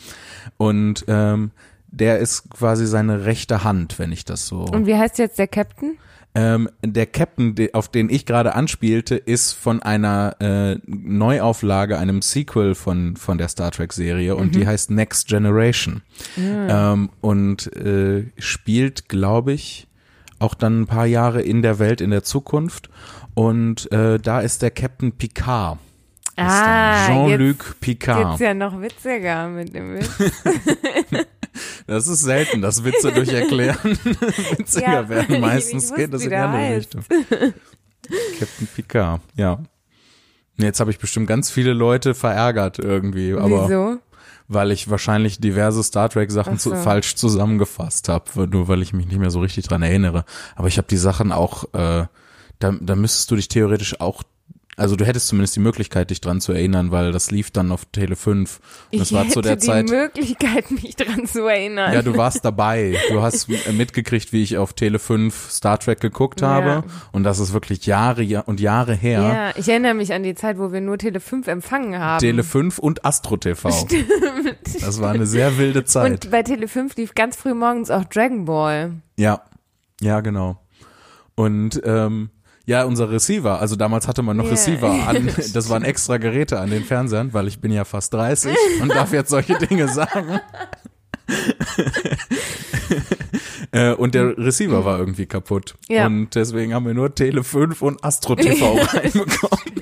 Speaker 1: Und ähm, der ist quasi seine rechte Hand, wenn ich das so.
Speaker 2: Und wie heißt jetzt der Captain?
Speaker 1: Ähm, der Captain, auf den ich gerade anspielte, ist von einer äh, Neuauflage, einem Sequel von, von der Star Trek-Serie und die heißt Next Generation. Ähm, und äh, spielt, glaube ich, auch dann ein paar Jahre in der Welt, in der Zukunft. Und äh, da ist der Captain Picard.
Speaker 2: Ah.
Speaker 1: Jean-Luc Picard.
Speaker 2: ja noch witziger mit dem Witz.
Speaker 1: Das ist selten, dass Witze durch Erklären witziger
Speaker 2: Ja,
Speaker 1: werden. Meistens
Speaker 2: nicht
Speaker 1: geht das
Speaker 2: wusste,
Speaker 1: in die
Speaker 2: der
Speaker 1: andere
Speaker 2: heißt.
Speaker 1: Richtung. Captain Picard, ja. Jetzt habe ich bestimmt ganz viele Leute verärgert irgendwie, aber
Speaker 2: Wieso?
Speaker 1: weil ich wahrscheinlich diverse Star Trek Sachen
Speaker 2: Ach so.
Speaker 1: zu, falsch zusammengefasst habe, nur weil ich mich nicht mehr so richtig dran erinnere. Aber ich habe die Sachen auch, äh, da, da müsstest du dich theoretisch auch, also du hättest zumindest die Möglichkeit, dich dran zu erinnern, weil das lief dann auf Tele 5. Und das
Speaker 2: ich
Speaker 1: war
Speaker 2: hätte
Speaker 1: zu der
Speaker 2: die
Speaker 1: Zeit.
Speaker 2: Möglichkeit, mich dran zu erinnern.
Speaker 1: Ja, du warst dabei. Du hast mitgekriegt, wie ich auf Tele 5 Star Trek geguckt habe.
Speaker 2: Ja.
Speaker 1: Und das ist wirklich Jahre ja- und Jahre her.
Speaker 2: Ja, ich erinnere mich an die Zeit, wo wir nur Tele 5 empfangen haben.
Speaker 1: Tele 5 und Astro TV. Das war eine sehr wilde Zeit.
Speaker 2: Und bei Tele 5 lief ganz früh morgens auch Dragon Ball.
Speaker 1: ja, ja, genau. Und ähm, ja, unser Receiver, also damals hatte man noch
Speaker 2: Ja.
Speaker 1: Receiver an, das waren extra Geräte an den Fernsehern, weil ich bin ja fast 30 und darf jetzt solche Dinge sagen. Äh, und der Receiver war irgendwie kaputt.
Speaker 2: Ja.
Speaker 1: Und deswegen haben wir nur Tele 5 und Astro TV reinbekommen.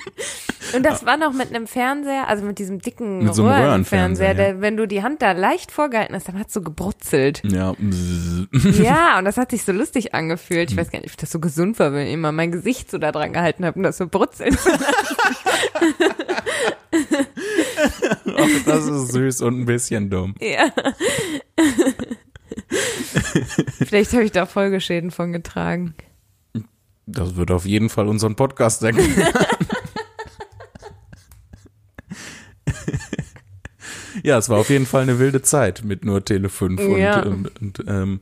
Speaker 2: Und das war noch mit einem Fernseher, also mit diesem dicken
Speaker 1: Mit so einem
Speaker 2: Röhrenfernseher, der, wenn du die Hand da leicht vorgehalten hast, dann hat's so gebrutzelt.
Speaker 1: Ja.
Speaker 2: ja, und das hat sich so lustig angefühlt. Ich weiß gar nicht, ob das so gesund war, wenn ich immer mein Gesicht so da dran gehalten habe und das so brutzelt.
Speaker 1: Ach, das ist süß und ein bisschen dumm.
Speaker 2: ja. Vielleicht habe ich da Folgeschäden von getragen.
Speaker 1: Das wird auf jeden Fall unseren Podcast erklären. ja, es war auf jeden Fall eine wilde Zeit mit nur Tele 5 und,
Speaker 2: Ja.
Speaker 1: und, und, ähm,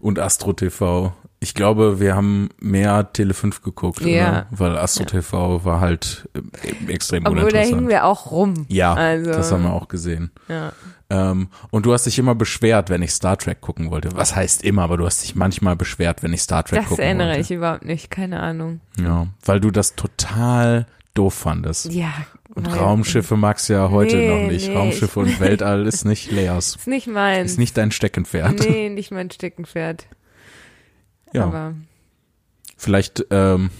Speaker 1: und Astro TV. Ich glaube, wir haben mehr Tele 5 geguckt,
Speaker 2: Ja.
Speaker 1: weil Astro TV war halt äh, extrem
Speaker 2: Obwohl, da hingen
Speaker 1: uninteressant.
Speaker 2: wir auch rum.
Speaker 1: Ja,
Speaker 2: also,
Speaker 1: das haben wir auch gesehen.
Speaker 2: Ja.
Speaker 1: Ähm, und du hast dich immer beschwert, wenn ich Star Trek gucken wollte. Was heißt immer, aber du hast dich manchmal beschwert, wenn ich Star Trek
Speaker 2: Das
Speaker 1: gucken
Speaker 2: erinnere
Speaker 1: wollte.
Speaker 2: ich überhaupt nicht, keine Ahnung.
Speaker 1: Ja, weil du das total doof fandest.
Speaker 2: Ja.
Speaker 1: Und
Speaker 2: weil-
Speaker 1: Raumschiffe magst du ja heute
Speaker 2: Nee,
Speaker 1: noch nicht.
Speaker 2: nee,
Speaker 1: Raumschiffe und Weltall ist nicht leers.
Speaker 2: Ist nicht meins.
Speaker 1: Ist nicht dein Steckenpferd.
Speaker 2: Nee, nicht mein Steckenpferd.
Speaker 1: ja,
Speaker 2: Aber
Speaker 1: vielleicht ähm,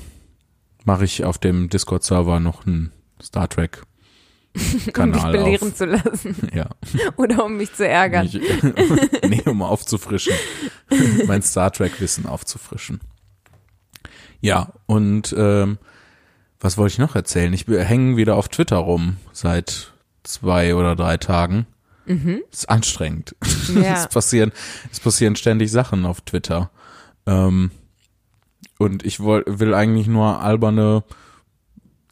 Speaker 1: mache ich auf dem Discord-Server noch einen Star Trek
Speaker 2: um dich
Speaker 1: Kanal
Speaker 2: belehren
Speaker 1: auf.
Speaker 2: zu lassen.
Speaker 1: Ja,
Speaker 2: Oder um mich zu ärgern.
Speaker 1: Mich, nee, um aufzufrischen, mein Star Trek-Wissen aufzufrischen. Ja, und ähm, was wollte ich noch erzählen? Ich hänge wieder auf Twitter rum seit zwei oder drei Tagen.
Speaker 2: Mhm.
Speaker 1: Ist anstrengend.
Speaker 2: Ja.
Speaker 1: es passieren, es passieren ständig Sachen auf Twitter. Ähm, und ich woll, will eigentlich nur alberne,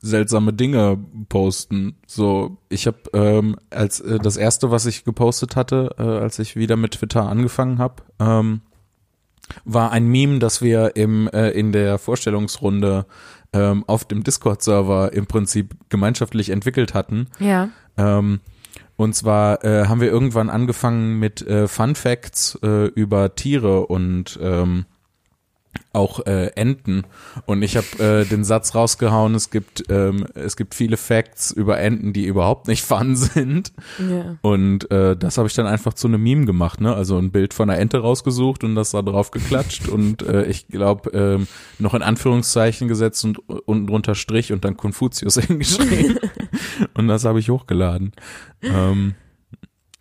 Speaker 1: seltsame Dinge posten. So, ich habe ähm, als äh, das erste, was ich gepostet hatte, äh, als ich wieder mit Twitter angefangen habe, ähm, war ein Meme, das wir im äh, in der Vorstellungsrunde ähm, auf dem Discord-Server im Prinzip gemeinschaftlich entwickelt hatten.
Speaker 2: Ja.
Speaker 1: Ähm, und zwar äh, haben wir irgendwann angefangen mit äh, Fun Facts äh, über Tiere und ähm, auch äh, Enten und ich habe äh, den Satz rausgehauen, es gibt ähm, es gibt viele Facts über Enten, die überhaupt nicht fun sind
Speaker 2: Ja.
Speaker 1: und äh, das habe ich dann einfach zu einem Meme gemacht, ne? Also ein Bild von einer Ente rausgesucht und das da drauf geklatscht und äh, ich glaube ähm, noch in Anführungszeichen gesetzt und unten drunter Strich und dann Konfuzius hingeschrieben und das habe ich hochgeladen. Ähm,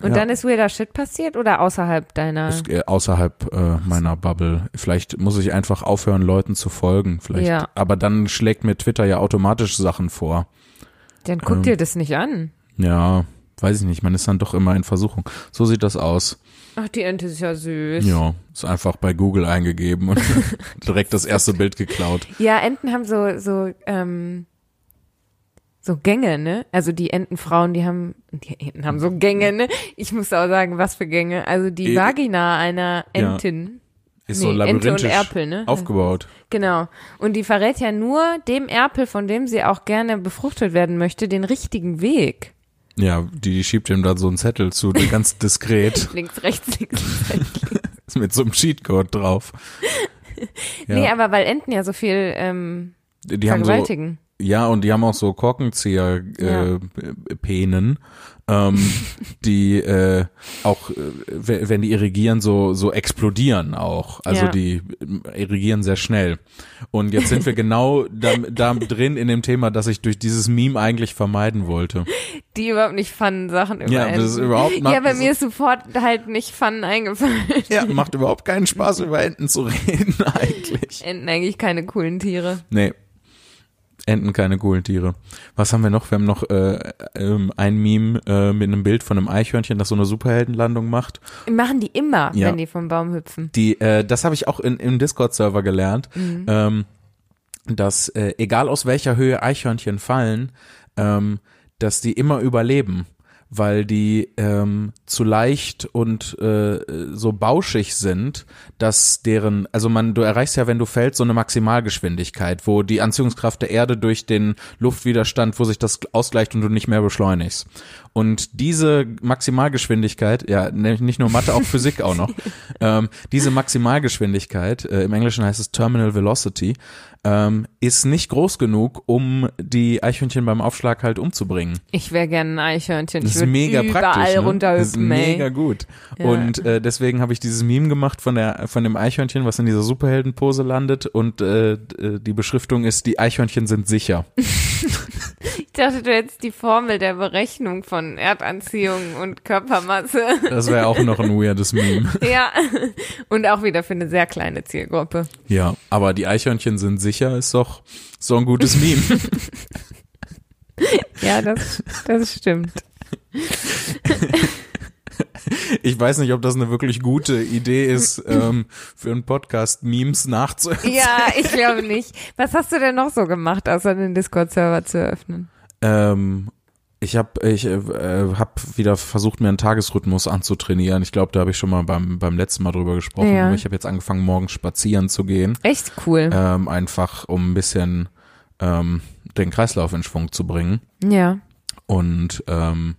Speaker 2: Und
Speaker 1: Ja.
Speaker 2: dann ist weirder Shit passiert oder außerhalb deiner?
Speaker 1: ist, äh, außerhalb äh, meiner Bubble. Vielleicht muss ich einfach aufhören, Leuten zu folgen. Vielleicht.
Speaker 2: Ja.
Speaker 1: Aber dann schlägt mir Twitter ja automatisch Sachen vor.
Speaker 2: Dann guck
Speaker 1: ähm,
Speaker 2: dir das nicht an.
Speaker 1: Ja, weiß ich nicht. Man ist dann doch immer in Versuchung. So sieht das aus.
Speaker 2: Ach, die Ente ist ja süß.
Speaker 1: Ja, ist einfach bei Google eingegeben und direkt das erste Bild geklaut.
Speaker 2: Ja, Enten haben so, so, ähm, so Gänge, ne? Also die Entenfrauen, die haben, die Enten haben so Gänge, ne? Ich muss auch sagen, was für Gänge. Also die
Speaker 1: Äh,
Speaker 2: Vagina einer
Speaker 1: ja.
Speaker 2: Entin.
Speaker 1: Ist
Speaker 2: Nee,
Speaker 1: so
Speaker 2: Ente und
Speaker 1: labyrinthisch
Speaker 2: Erpel, ne?
Speaker 1: aufgebaut.
Speaker 2: Genau. Und die verrät ja nur dem Erpel, von dem sie auch gerne befruchtet werden möchte, den richtigen Weg.
Speaker 1: Ja, die schiebt ihm da so einen Zettel zu, ganz diskret,
Speaker 2: Links, rechts, links, rechts.
Speaker 1: mit so einem Cheatcode drauf. Ja.
Speaker 2: Nee, aber weil Enten ja so viel ähm,
Speaker 1: die haben so,
Speaker 2: vergewaltigen.
Speaker 1: Ja, und die haben auch so Korkenzieher-Penen, äh, Penen, ähm, die äh, auch, äh, we- wenn die irrigieren, so, so explodieren auch. Also
Speaker 2: Ja.
Speaker 1: die äh, irrigieren sehr schnell. Und jetzt sind wir genau da, da drin in dem Thema, das ich durch dieses Meme eigentlich vermeiden wollte.
Speaker 2: die überhaupt nicht fun Sachen über
Speaker 1: Ja,
Speaker 2: Enten.
Speaker 1: das ist überhaupt
Speaker 2: Ja, bei mir ist sofort halt nicht fun eingefallen.
Speaker 1: Ja, macht überhaupt keinen Spaß, über Enten zu reden eigentlich.
Speaker 2: Enten eigentlich keine coolen Tiere.
Speaker 1: Nee. Enten keine coolen Tiere. Was haben wir noch? Wir haben noch äh, ähm, ein Meme äh, mit einem Bild von einem Eichhörnchen, das so eine Superheldenlandung macht.
Speaker 2: Machen die immer,
Speaker 1: Ja.
Speaker 2: wenn die vom Baum hüpfen.
Speaker 1: Die, äh, das habe ich auch in, im Discord-Server gelernt,
Speaker 2: Mhm.
Speaker 1: ähm, dass äh, egal aus welcher Höhe Eichhörnchen fallen, ähm, dass die immer überleben, weil die ähm, zu leicht und äh, so bauschig sind, dass deren, also man, du erreichst ja, wenn du fällst, so eine Maximalgeschwindigkeit, wo die Anziehungskraft der Erde durch den Luftwiderstand, wo sich das ausgleicht und du nicht mehr beschleunigst. Und diese Maximalgeschwindigkeit, ja, ne- nicht nur Mathe, auch Physik auch noch, ähm, diese Maximalgeschwindigkeit, äh, im Englischen heißt es Terminal Velocity, ähm, ist nicht groß genug, um die Eichhörnchen beim Aufschlag halt umzubringen.
Speaker 2: Ich wäre gerne ein Eichhörnchen.
Speaker 1: Das ist mega
Speaker 2: überall
Speaker 1: praktisch. Ne? Das ist mega
Speaker 2: ey.
Speaker 1: gut.
Speaker 2: Ja.
Speaker 1: Und äh, deswegen habe ich dieses Meme gemacht von der von dem Eichhörnchen, was in dieser Superheldenpose landet. Und äh, äh, die Beschriftung ist: Die Eichhörnchen sind sicher.
Speaker 2: Ich dachte, du hättest die Formel der Berechnung von Erdanziehung und Körpermasse.
Speaker 1: Das wäre auch noch ein weirdes Meme.
Speaker 2: ja. Und auch wieder für eine sehr kleine Zielgruppe.
Speaker 1: Ja, aber die Eichhörnchen sind sicher, ist doch so ein gutes Meme.
Speaker 2: Ja, das, das stimmt.
Speaker 1: Ich weiß nicht, ob das eine wirklich gute Idee ist, ähm, für einen Podcast Memes nachzuerzählen.
Speaker 2: Ja, ich glaube nicht. Was hast du denn noch so gemacht, außer den Discord-Server zu öffnen?
Speaker 1: Ähm, ich habe ich äh, hab wieder versucht, mir einen Tagesrhythmus anzutrainieren. Ich glaube, da habe ich schon mal beim, beim letzten Mal drüber gesprochen.
Speaker 2: Ja.
Speaker 1: Ich habe jetzt angefangen, morgens spazieren zu gehen.
Speaker 2: Echt cool.
Speaker 1: Ähm, einfach, um ein bisschen ähm, den Kreislauf in Schwung zu bringen.
Speaker 2: Ja.
Speaker 1: Und ähm,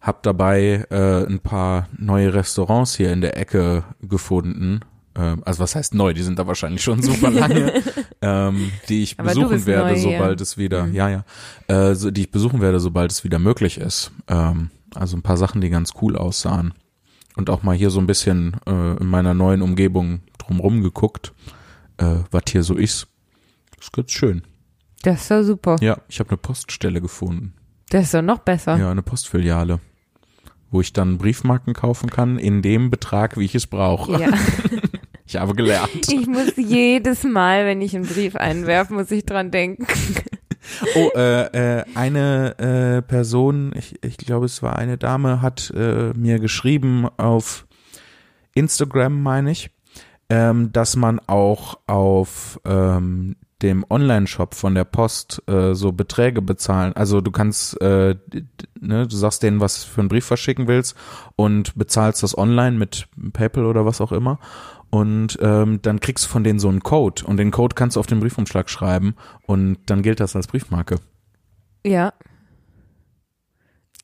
Speaker 1: habe dabei äh, ein paar neue Restaurants hier in der Ecke gefunden. Ähm, also was heißt neu? Die sind da wahrscheinlich schon super lange, ähm, die ich
Speaker 2: Aber
Speaker 1: besuchen werde,
Speaker 2: neu
Speaker 1: sobald es wieder,
Speaker 2: Mhm.
Speaker 1: ja ja, äh, so, die ich besuchen werde, sobald es wieder möglich ist. Ähm, also ein paar Sachen, die ganz cool aussahen und auch mal hier so ein bisschen äh, in meiner neuen Umgebung drumrum geguckt, äh, was hier so ist. ist ganz schön.
Speaker 2: Das ist doch super.
Speaker 1: Ja, ich habe eine Poststelle gefunden.
Speaker 2: Das ist doch noch besser.
Speaker 1: Ja, eine Postfiliale, wo ich dann Briefmarken kaufen kann in dem Betrag, wie ich es brauche.
Speaker 2: Ja.
Speaker 1: Ich habe gelernt.
Speaker 2: Ich muss jedes Mal, wenn ich einen Brief einwerfe, muss ich dran denken.
Speaker 1: Oh, äh, äh, eine äh, Person, ich, ich glaube, es war eine Dame, hat äh, mir geschrieben auf Instagram, meine ich, ähm, dass man auch auf ähm, dem Online-Shop von der Post äh, so Beträge bezahlen. Also du kannst, äh, ne, du sagst denen, was für einen Brief verschicken willst und bezahlst das online mit PayPal oder was auch immer. Und ähm, dann kriegst du von denen so einen Code und den Code kannst du auf den Briefumschlag schreiben und dann gilt das als Briefmarke.
Speaker 2: Ja.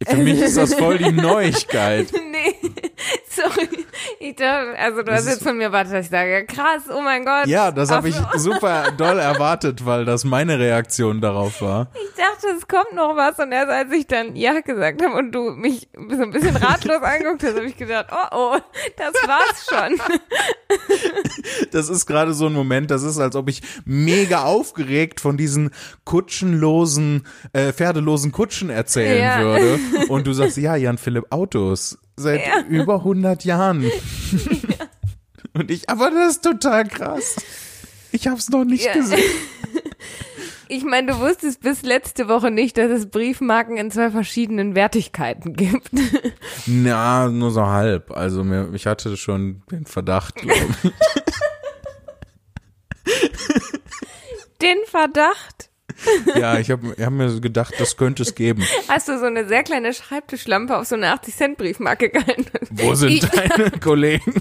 Speaker 1: Für mich ist das voll die Neuigkeit.
Speaker 2: Nee, sorry. Ich dachte, also du hast jetzt von mir erwartet, dass ich sage, krass, oh mein Gott.
Speaker 1: Ja, das habe ich super doll erwartet, weil das meine Reaktion darauf war.
Speaker 2: Ich dachte, es kommt noch was und erst als ich dann ja gesagt habe und du mich so ein bisschen ratlos angeguckt hast, habe ich gedacht, oh oh, das war's schon.
Speaker 1: Das ist gerade so ein Moment, das ist, als ob ich mega aufgeregt von diesen kutschenlosen, äh, pferdelosen Kutschen erzählen
Speaker 2: Ja.
Speaker 1: würde. Und du sagst, ja, Jan Philipp, Autos. Seit
Speaker 2: Ja.
Speaker 1: über 100 Jahren. Und ich, aber das ist total krass. Ich hab's noch nicht
Speaker 2: Ja.
Speaker 1: gesehen.
Speaker 2: Ich meine, du wusstest bis letzte Woche nicht, dass es Briefmarken in zwei verschiedenen Wertigkeiten gibt.
Speaker 1: Na, nur so halb. Also mir, ich hatte schon den Verdacht, glaube ich.
Speaker 2: Den Verdacht.
Speaker 1: Ja, ich habe hab mir gedacht, das könnte es geben.
Speaker 2: Hast du so eine sehr kleine Schreibtischlampe auf so eine 80-Cent-Briefmarke gehalten?
Speaker 1: Wo sind
Speaker 2: Ich-
Speaker 1: deine Kollegen?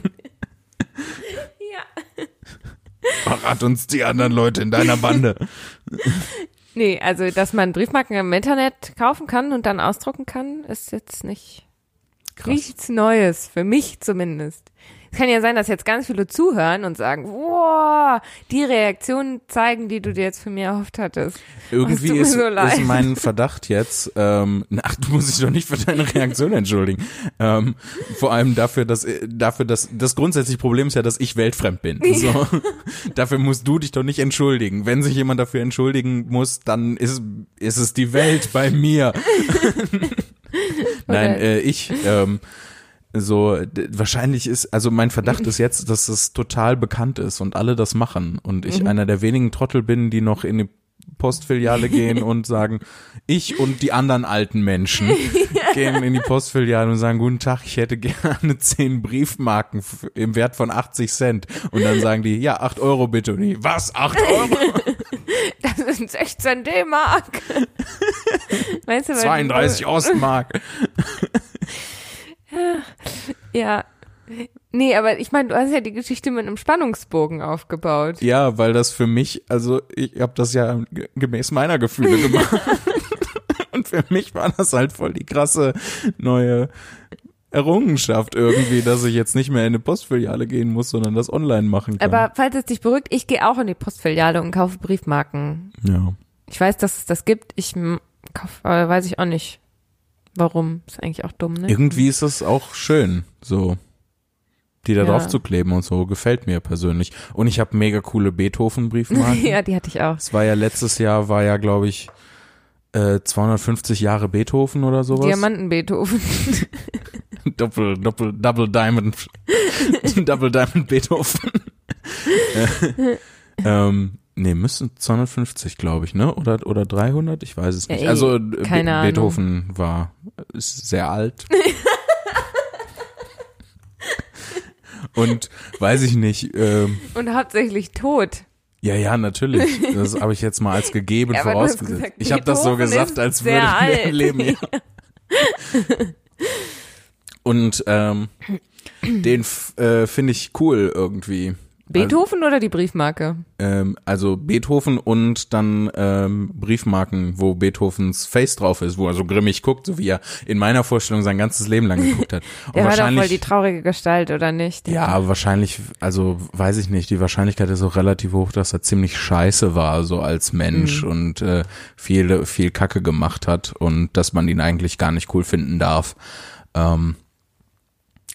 Speaker 2: Ja.
Speaker 1: Verrat uns die anderen Leute in deiner Bande.
Speaker 2: Nee, also, dass man Briefmarken im Internet kaufen kann und dann ausdrucken kann, ist jetzt nicht
Speaker 1: Krass.
Speaker 2: nichts Neues, für mich zumindest. Es kann ja sein, dass jetzt ganz viele zuhören und sagen, wow, die Reaktionen zeigen, die du dir jetzt von mir erhofft hattest.
Speaker 1: Irgendwie ist,
Speaker 2: so
Speaker 1: ist mein Verdacht jetzt, ähm, ach, du musst dich doch nicht für deine Reaktion entschuldigen. Ähm, vor allem dafür, dass, dafür, dass, das grundsätzliche Problem ist ja, dass ich weltfremd bin. So. dafür musst du dich doch nicht entschuldigen. Wenn sich jemand dafür entschuldigen muss, dann ist, ist es die Welt bei mir. Nein, äh, ich, ähm, so wahrscheinlich ist also mein Verdacht ist jetzt, dass es total bekannt ist und alle das machen und ich einer der wenigen Trottel bin, die noch in die Postfiliale gehen und sagen, ich und die anderen alten Menschen gehen in die Postfiliale und sagen, guten Tag, ich hätte gerne zehn Briefmarken im Wert von 80 Cent. Und dann sagen die, ja, 8 Euro bitte. Und ich, was, 8 Euro?
Speaker 2: Das sind 16 D-Mark. Meinst du, weil
Speaker 1: 32 Ostmark.
Speaker 2: Ja. Nee, aber ich meine, du hast ja die Geschichte mit einem Spannungsbogen aufgebaut.
Speaker 1: Ja, weil das für mich, also ich habe das ja gemäß meiner Gefühle gemacht. Und für mich war das halt voll die krasse neue Errungenschaft irgendwie, dass ich jetzt nicht mehr in eine Postfiliale gehen muss, sondern das online machen kann.
Speaker 2: Aber falls es dich beruhigt, ich gehe auch in die Postfiliale und kaufe Briefmarken.
Speaker 1: ja.
Speaker 2: Ich weiß, dass es das gibt. Ich m, kauf, aber weiß ich auch nicht. Warum? Ist eigentlich auch dumm, ne?
Speaker 1: Irgendwie ist es auch schön, so die da
Speaker 2: Ja.
Speaker 1: drauf zu kleben und so, gefällt mir persönlich. Und ich habe mega coole Beethoven-Briefmarken.
Speaker 2: ja, die hatte ich auch.
Speaker 1: Es war ja letztes Jahr, war ja, glaube ich, äh, 250 Jahre Beethoven oder sowas.
Speaker 2: Diamanten-Beethoven.
Speaker 1: Doppel, Doppel, Double Diamond, Double Diamond Beethoven. Äh, ähm, nee, müssen 250, glaube ich, ne? Oder, oder 300? Ich weiß es
Speaker 2: Ja,
Speaker 1: nicht.
Speaker 2: ey,
Speaker 1: Also, äh,
Speaker 2: keine
Speaker 1: Be
Speaker 2: Ahnung.
Speaker 1: Beethoven war, ist sehr alt. Und weiß ich nicht, ähm,
Speaker 2: und hauptsächlich tot.
Speaker 1: ja, ja, natürlich. Das habe ich jetzt mal als gegeben
Speaker 2: Ja,
Speaker 1: vorausgesetzt.
Speaker 2: gesagt,
Speaker 1: ich habe das so gesagt, als würde ich mehr
Speaker 2: alt.
Speaker 1: leben. Ja. Und ähm, den äh, finde ich cool irgendwie.
Speaker 2: Beethoven oder die Briefmarke?
Speaker 1: Ähm, also Beethoven und dann ähm, Briefmarken, wo Beethovens Face drauf ist, wo er so grimmig guckt, so wie er in meiner Vorstellung sein ganzes Leben lang geguckt hat. Und
Speaker 2: Der war doch
Speaker 1: wahrscheinlich,
Speaker 2: die traurige Gestalt, oder nicht?
Speaker 1: ja, wahrscheinlich, also weiß ich nicht, die Wahrscheinlichkeit ist auch relativ hoch, dass er ziemlich scheiße war, so als Mensch und äh, viel, viel Kacke gemacht hat und dass man ihn eigentlich gar nicht cool finden darf. Ähm,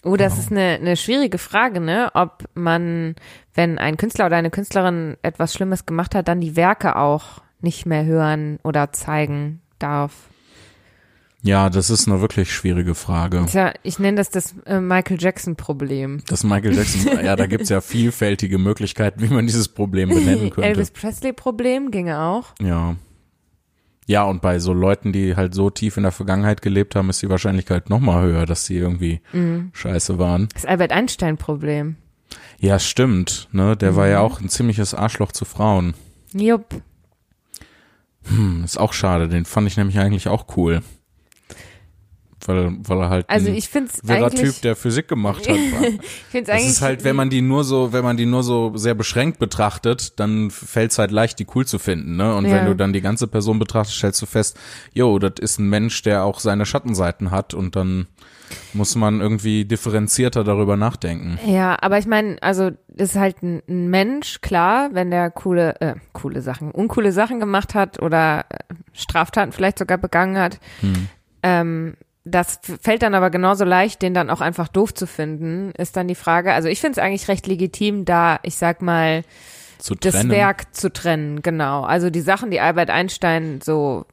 Speaker 2: Oh, das ist eine, eine schwierige Frage, ne? Ob man, wenn ein Künstler oder eine Künstlerin etwas Schlimmes gemacht hat, dann die Werke auch nicht mehr hören oder zeigen darf.
Speaker 1: ja, das ist eine wirklich schwierige Frage.
Speaker 2: Tja, ich nenne das das äh, Michael Jackson-Problem.
Speaker 1: Das Michael Jackson, ja, da gibt's ja vielfältige Möglichkeiten, wie man dieses Problem benennen könnte.
Speaker 2: Elvis Presley-Problem ginge auch.
Speaker 1: Ja. Ja, und bei so Leuten, die halt so tief in der Vergangenheit gelebt haben, ist die Wahrscheinlichkeit noch mal höher, dass sie irgendwie scheiße waren.
Speaker 2: Das Albert Einstein-Problem.
Speaker 1: Ja, stimmt, ne? Der war ja auch ein ziemliches Arschloch zu Frauen.
Speaker 2: Jupp.
Speaker 1: Hm, ist auch schade, den fand ich nämlich eigentlich auch cool. Weil, weil er halt
Speaker 2: Also ich finde es
Speaker 1: wirrer Typ, der Physik gemacht hat.
Speaker 2: Ich find's eigentlich
Speaker 1: ist halt, wenn man die nur so, wenn man die nur so sehr beschränkt betrachtet, dann fällt's halt leicht, die cool zu finden, ne? Und
Speaker 2: Ja.
Speaker 1: wenn du dann die ganze Person betrachtest, stellst du fest, jo, das ist ein Mensch, der auch seine Schattenseiten hat und dann muss man irgendwie differenzierter darüber nachdenken.
Speaker 2: Ja, aber ich meine, also ist halt ein, ein, Mensch, klar, wenn der coole, äh, coole Sachen, uncoole Sachen gemacht hat oder äh, Straftaten vielleicht sogar begangen hat. Hm. Ähm, das fällt dann aber genauso leicht, den dann auch einfach doof zu finden, ist dann die Frage. Also ich finde es eigentlich recht legitim, da, ich sag mal, das Werk zu trennen, genau. Also die Sachen, die Albert Einstein so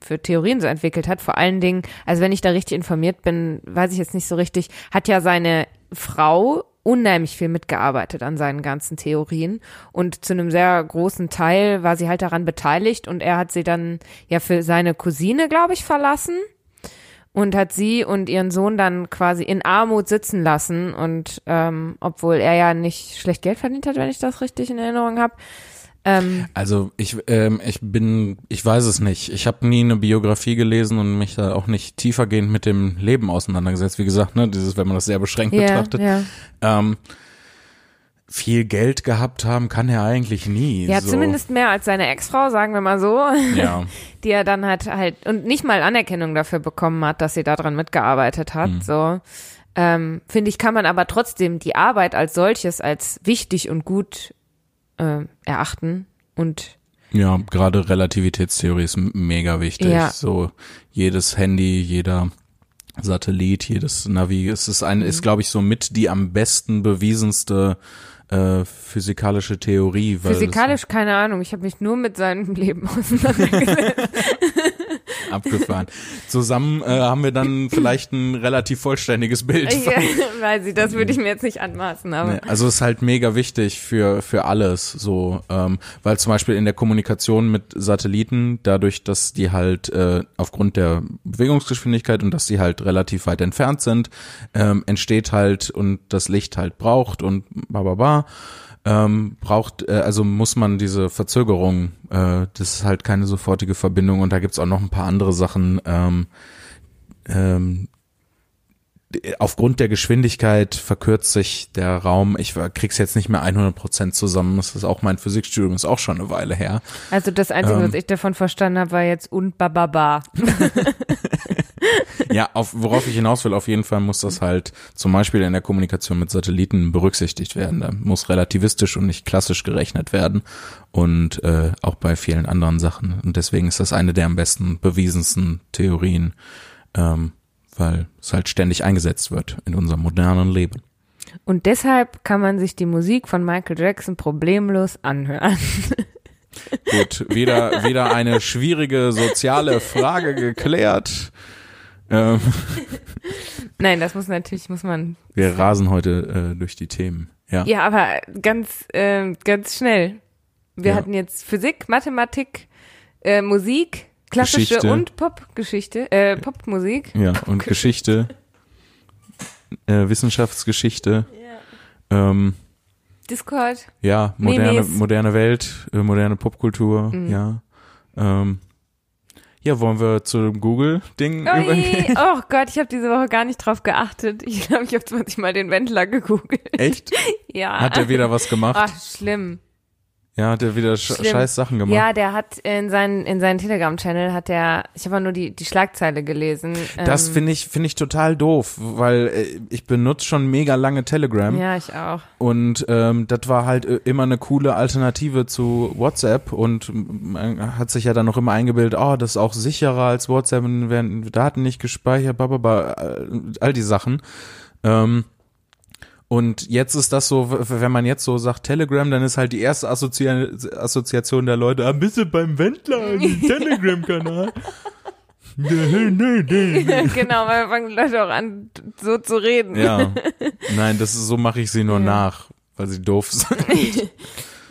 Speaker 2: für Theorien so entwickelt hat. Vor allen Dingen, also wenn ich da richtig informiert bin, weiß ich jetzt nicht so richtig, hat ja seine Frau unheimlich viel mitgearbeitet an seinen ganzen Theorien und zu einem sehr großen Teil war sie halt daran beteiligt und er hat sie dann ja für seine Cousine, glaube ich, verlassen und hat sie und ihren Sohn dann quasi in Armut sitzen lassen und ähm, obwohl er ja nicht schlecht Geld verdient hat, wenn ich das richtig in Erinnerung habe,
Speaker 1: ähm, also ich, ähm, ich bin, ich weiß es nicht. Ich habe nie eine Biografie gelesen und mich da auch nicht tiefergehend mit dem Leben auseinandergesetzt. Wie gesagt, ne, dieses, wenn man das sehr beschränkt yeah, betrachtet. Yeah. Ähm, viel Geld gehabt haben kann er eigentlich nie.
Speaker 2: Ja, so. zumindest mehr als seine Ex-Frau, sagen wir mal so. Ja. Die er dann hat halt und nicht mal Anerkennung dafür bekommen hat, dass sie daran mitgearbeitet hat. Mhm. So. Ähm, Finde ich, kann man aber trotzdem die Arbeit als solches als wichtig und gut äh, erachten und
Speaker 1: ja, gerade Relativitätstheorie ist mega wichtig. Ja. So jedes Handy, jeder Satellit, jedes Navi, es ist ein, ist mhm. glaube ich so mit die am besten bewiesenste äh, physikalische Theorie.
Speaker 2: Physikalisch keine Ahnung. Ich habe mich nur mit seinem Leben auseinandergesetzt.
Speaker 1: abgefahren. Zusammen äh, haben wir dann vielleicht ein relativ vollständiges Bild.
Speaker 2: Ja, weiß ich, das würde ich mir jetzt nicht anmaßen. Aber. Nee,
Speaker 1: also es ist halt mega wichtig für für alles so, ähm, weil zum Beispiel in der Kommunikation mit Satelliten, dadurch, dass die halt äh, aufgrund der Bewegungsgeschwindigkeit und dass die halt relativ weit entfernt sind, ähm, entsteht halt und das Licht halt braucht und bla bla bla ähm, braucht, äh, also muss man diese Verzögerung, äh, das ist halt keine sofortige Verbindung und da gibt's auch noch ein paar andere Sachen. Ähm, ähm, aufgrund der Geschwindigkeit verkürzt sich der Raum. Ich krieg's jetzt nicht mehr 100 Prozent zusammen. Das ist auch mein Physikstudium, ist auch schon eine Weile her.
Speaker 2: Also das Einzige, ähm, was ich davon verstanden habe, war jetzt und bababa.
Speaker 1: ja, auf, worauf ich hinaus will, auf jeden Fall muss das halt zum Beispiel in der Kommunikation mit Satelliten berücksichtigt werden. Da muss relativistisch und nicht klassisch gerechnet werden und äh, auch bei vielen anderen Sachen. Und deswegen ist das eine der am besten bewiesensten Theorien, ähm, weil es halt ständig eingesetzt wird in unserem modernen Leben.
Speaker 2: Und deshalb kann man sich die Musik von Michael Jackson problemlos anhören.
Speaker 1: Gut, wieder, wieder eine schwierige soziale Frage geklärt.
Speaker 2: Ähm. Nein, das muss natürlich, muss man.
Speaker 1: Wir rasen heute äh, durch die Themen. Ja,
Speaker 2: ja aber ganz, äh, ganz schnell. Wir ja. hatten jetzt Physik, Mathematik, äh, Musik, klassische Geschichte. und Popgeschichte, äh, Popmusik.
Speaker 1: Ja, Pop und Geschichte, äh, Wissenschaftsgeschichte. Ja. Ähm,
Speaker 2: Discord.
Speaker 1: Ja, moderne, moderne Welt, äh, moderne Popkultur, mhm. ja. Ähm, ja, wollen wir zu dem Google-Ding übergehen?
Speaker 2: Oh Gott, ich habe diese Woche gar nicht drauf geachtet. Ich glaube, ich habe 20 Mal den Wendler gegoogelt.
Speaker 1: Echt?
Speaker 2: ja.
Speaker 1: Hat er wieder was gemacht?
Speaker 2: Ach, schlimm.
Speaker 1: Ja, hat er wieder sch scheiß Sachen gemacht.
Speaker 2: Ja, der hat in seinen in seinen Telegram-Channel hat er, ich habe nur die die Schlagzeile gelesen.
Speaker 1: Das ähm, finde ich finde ich total doof, weil äh, ich benutze schon mega lange Telegram.
Speaker 2: Ja, ich auch.
Speaker 1: Und ähm, das war halt äh, immer eine coole Alternative zu WhatsApp und man hat sich ja dann noch immer eingebildet, oh, das ist auch sicherer als WhatsApp, werden Daten nicht gespeichert, bla, äh, all die Sachen. Ähm, und jetzt ist das so, wenn man jetzt so sagt Telegram, dann ist halt die erste Assozi Assoziation der Leute, ah, bist du beim Wendler, Telegram-Kanal?
Speaker 2: genau, weil fangen Leute auch an, so zu reden.
Speaker 1: Ja. Nein, das ist, so mache ich sie nur ja. nach, weil sie doof sind.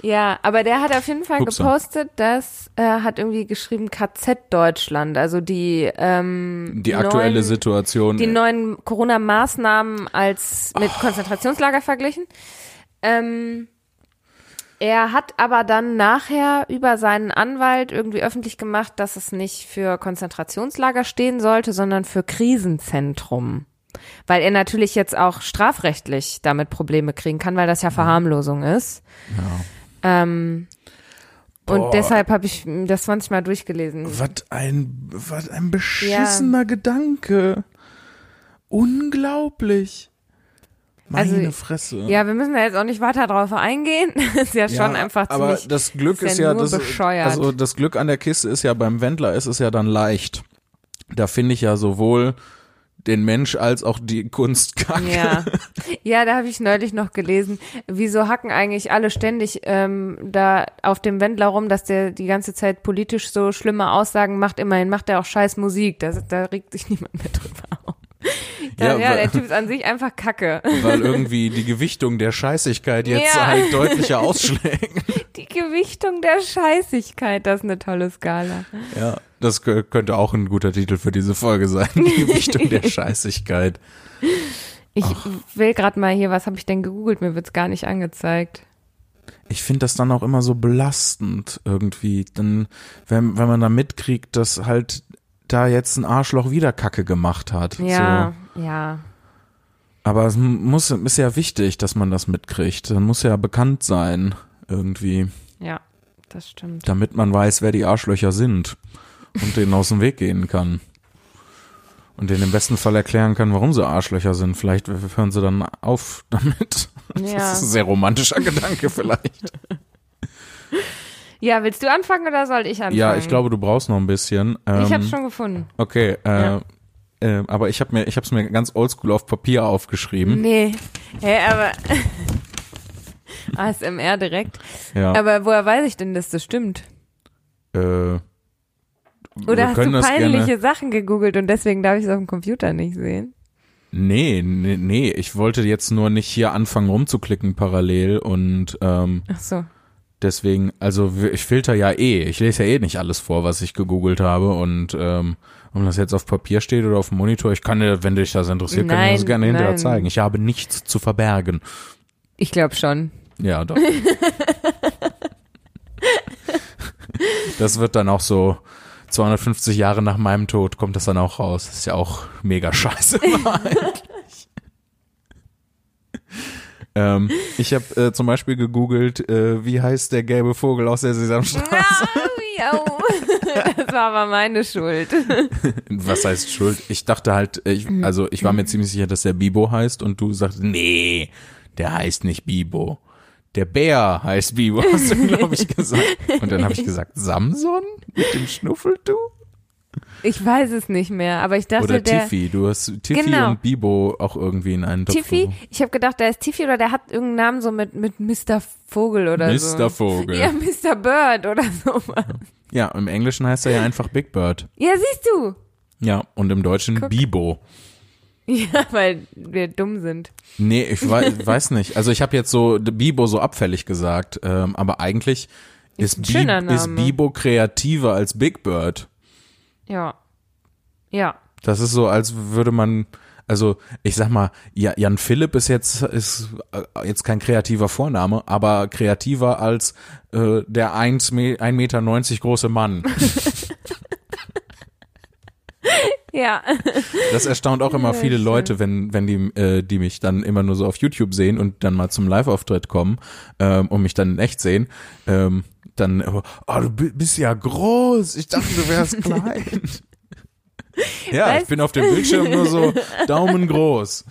Speaker 2: Ja, aber der hat auf jeden Fall Upsa. gepostet, dass er äh, hat irgendwie geschrieben KZ Deutschland, also die ähm,
Speaker 1: die aktuelle neuen, Situation,
Speaker 2: die neuen Corona-Maßnahmen als mit oh. Konzentrationslager verglichen. Ähm, er hat aber dann nachher über seinen Anwalt irgendwie öffentlich gemacht, dass es nicht für Konzentrationslager stehen sollte, sondern für Krisenzentrum. Weil er natürlich jetzt auch strafrechtlich damit Probleme kriegen kann, weil das ja Verharmlosung ist. Ja. Ähm, und deshalb habe ich das 20 Mal durchgelesen.
Speaker 1: Was ein, was ein beschissener ja. Gedanke. unglaublich. Meine
Speaker 2: Also,
Speaker 1: Fresse.
Speaker 2: Ja, wir müssen da jetzt auch nicht weiter drauf eingehen. ist ja schon einfach
Speaker 1: aber
Speaker 2: ziemlich.
Speaker 1: das Glück
Speaker 2: ist ja
Speaker 1: ja, das,
Speaker 2: bescheuert.
Speaker 1: also das Glück an der Kiste ist ja beim Wendler ist es ja dann leicht. Da finde ich ja sowohl den Mensch als auch die Kunst kacke.
Speaker 2: Ja, ja, da habe ich neulich noch gelesen. Wieso hacken eigentlich alle ständig ähm, da auf dem Wendler rum, dass der die ganze Zeit politisch so schlimme Aussagen macht? Immerhin macht er auch scheiß Musik. Da, da regt sich niemand mehr drüber
Speaker 1: Ja,
Speaker 2: ja,
Speaker 1: weil-
Speaker 2: der Typ ist an sich einfach Kacke.
Speaker 1: Weil irgendwie die Gewichtung der Scheißigkeit jetzt
Speaker 2: Ja.
Speaker 1: halt deutlicher ausschlägt.
Speaker 2: Die Gewichtung der Scheißigkeit, das ist eine tolle Skala.
Speaker 1: Ja, das kö- könnte auch ein guter Titel für diese Folge sein. Die Gewichtung der Scheißigkeit.
Speaker 2: Ich will gerade mal hier, was habe ich denn gegoogelt? Mir wird's gar nicht angezeigt.
Speaker 1: Ich finde das dann auch immer so belastend irgendwie, dann, wenn, wenn man da mitkriegt, dass halt da jetzt ein Arschloch wieder Kacke gemacht hat.
Speaker 2: Ja. Ja.
Speaker 1: Aber es muss, ist ja wichtig, dass man das mitkriegt. Dann muss ja bekannt sein, irgendwie,
Speaker 2: Ja, das stimmt.
Speaker 1: damit man weiß, wer die Arschlöcher sind und denen aus dem Weg gehen kann. Und denen im besten Fall erklären kann, warum sie Arschlöcher sind. Vielleicht hören sie dann auf damit.
Speaker 2: Ja.
Speaker 1: Das ist ein sehr romantischer Gedanke vielleicht.
Speaker 2: Ja, willst du anfangen oder soll ich anfangen?
Speaker 1: Ja, ich glaube, du brauchst noch ein bisschen. Ähm,
Speaker 2: Ich hab's schon gefunden.
Speaker 1: Okay, äh,
Speaker 2: Ja.
Speaker 1: Äh, aber ich habe mir, ich habe es mir ganz oldschool auf Papier aufgeschrieben.
Speaker 2: Nee. Hä, aber. ASMR direkt.
Speaker 1: Ja.
Speaker 2: Aber woher weiß ich denn, dass das stimmt?
Speaker 1: äh,
Speaker 2: Oder hast du peinliche. Sachen gegoogelt und deswegen darf ich es auf dem Computer nicht sehen?
Speaker 1: Nee, nee, nee, ich wollte jetzt nur nicht hier anfangen rumzuklicken parallel und ähm,
Speaker 2: Ach so.
Speaker 1: Deswegen, also ich filter ja eh, ich lese ja eh nicht alles vor, was ich gegoogelt habe und ähm, ob das jetzt auf Papier steht oder auf dem Monitor, ich kann dir, wenn dich das interessiert, kann ich das
Speaker 2: Nein,
Speaker 1: gerne hinterher
Speaker 2: nein.
Speaker 1: zeigen. Ich habe nichts zu verbergen.
Speaker 2: Ich glaube schon.
Speaker 1: Ja, doch. das wird dann auch so 250 Jahre nach meinem Tod kommt das dann auch raus. Das ist ja auch mega scheiße. ähm, ich habe äh, zum Beispiel gegoogelt, äh, wie heißt der gelbe Vogel aus der Sesamstraße?
Speaker 2: Ja, das war aber meine Schuld.
Speaker 1: Was heißt Schuld? Ich dachte halt, ich, also ich war mir ziemlich sicher, dass der Bibo heißt und du sagst, nee, der heißt nicht Bibo. Der Bär heißt Bibo, hast du, glaube ich, gesagt. Und dann habe ich gesagt, Samson mit dem Schnuffeltuch?
Speaker 2: Ich weiß es nicht mehr, aber ich dachte,
Speaker 1: Oder
Speaker 2: der
Speaker 1: Tiffy. Du hast Tiffy
Speaker 2: Genau.
Speaker 1: und Bibo auch irgendwie in einen Topf.
Speaker 2: Tiffy, ich habe gedacht, der ist Tiffy oder der hat irgendeinen Namen so mit, mit Mr. Vogel oder so.
Speaker 1: Mr. Vogel.
Speaker 2: Ja, Mr. Bird oder sowas.
Speaker 1: Ja, im Englischen heißt er ja einfach Big Bird.
Speaker 2: Ja, siehst du.
Speaker 1: Ja, und im Deutschen
Speaker 2: Guck.
Speaker 1: Bibo.
Speaker 2: Ja, weil wir dumm sind.
Speaker 1: Nee, ich weiß, weiß nicht. Also ich habe jetzt so Bibo so abfällig gesagt, ähm, aber eigentlich ist,
Speaker 2: ein
Speaker 1: Bi ist. Bibo kreativer als Big Bird.
Speaker 2: Ja. Ja.
Speaker 1: Das ist so, als würde man, also ich sag mal, Ja- Jan Philipp ist jetzt ist äh, jetzt kein kreativer Vorname, aber kreativer als äh, der 1 Me 1,90 Meter große Mann.
Speaker 2: Ja.
Speaker 1: Das erstaunt auch immer viele. Leute, wenn, wenn die, äh, die mich dann immer nur so auf YouTube sehen und dann mal zum Live-Auftritt kommen ähm, und mich dann in echt sehen. Ähm, dann, oh, du bi- bist ja groß. Ich dachte, du wärst klein. ja,
Speaker 2: Weißt-
Speaker 1: ich bin auf dem Bildschirm nur so Daumen groß.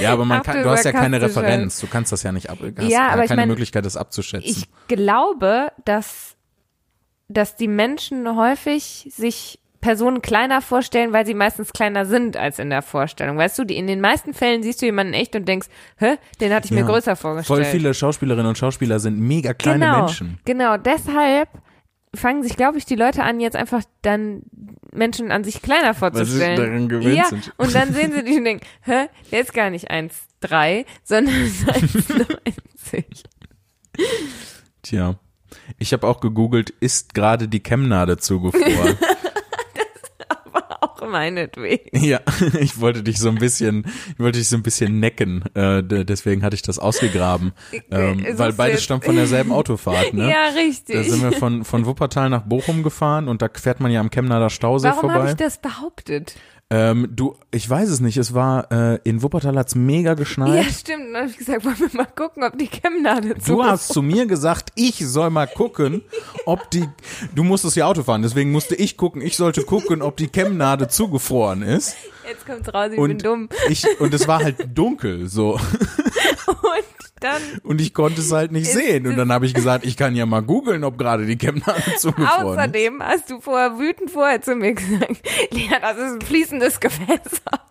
Speaker 1: ja, aber man
Speaker 2: Ach,
Speaker 1: kann,
Speaker 2: du
Speaker 1: du hast ja keine. Referenz. Du kannst das ja nicht ab, hast
Speaker 2: Ja,
Speaker 1: ja,
Speaker 2: aber ich
Speaker 1: keine
Speaker 2: mein,
Speaker 1: Möglichkeit, das abzuschätzen.
Speaker 2: Ich glaube, dass, dass die Menschen häufig sich Personen kleiner vorstellen, weil sie meistens kleiner sind als in der Vorstellung. Weißt du, die, in den meisten Fällen siehst du jemanden echt und denkst, hä, den hatte ich mir
Speaker 1: Ja,
Speaker 2: größer vorgestellt.
Speaker 1: Voll viele Schauspielerinnen und Schauspieler sind mega kleine
Speaker 2: genau,
Speaker 1: Menschen.
Speaker 2: Genau, deshalb fangen sich, glaube ich, die Leute an, jetzt einfach dann Menschen an sich kleiner vorzustellen.
Speaker 1: daran gewöhnt
Speaker 2: ja,
Speaker 1: sind.
Speaker 2: und dann sehen sie dich und denken, hä, der ist gar nicht 1,3, sondern 1,90.
Speaker 1: Tja. Ich habe auch gegoogelt, ist gerade die Chemnade zugefroren?
Speaker 2: Meinetwegen.
Speaker 1: ja, ich wollte dich so ein bisschen, ich wollte dich so ein bisschen necken. Äh, deswegen hatte ich das ausgegraben. Ähm, weil beides stammt von derselben Autofahrt, ne?
Speaker 2: Ja,
Speaker 1: Da
Speaker 2: richtig.
Speaker 1: sind wir von, von Wuppertal nach Bochum gefahren und da fährt man ja am Chemnader Stausee
Speaker 2: Warum habe
Speaker 1: vorbei.
Speaker 2: ich das behauptet?
Speaker 1: Ähm, du, ich weiß es nicht, es war, äh, in Wuppertal hat's mega geschneit.
Speaker 2: Ja, stimmt. Dann habe ich gesagt, wollen wir mal gucken, ob die Chemnade zu
Speaker 1: Du hast zu mir gesagt, ich soll mal gucken, ob die, du musstest ja Auto fahren, deswegen musste ich gucken, ich sollte gucken, ob die Chemnade zugefroren ist.
Speaker 2: Jetzt kommt's raus, ich
Speaker 1: Und
Speaker 2: bin dumm.
Speaker 1: ich, und es war halt dunkel, so.
Speaker 2: Und dann
Speaker 1: Und ich konnte es halt nicht sehen. Und dann habe ich gesagt, ich kann ja mal googeln, ob gerade die Chemnade zugefroren
Speaker 2: außerdem hast du vorher wütend vorher zu mir gesagt, Lea, das ist ein fließendes Gewässer.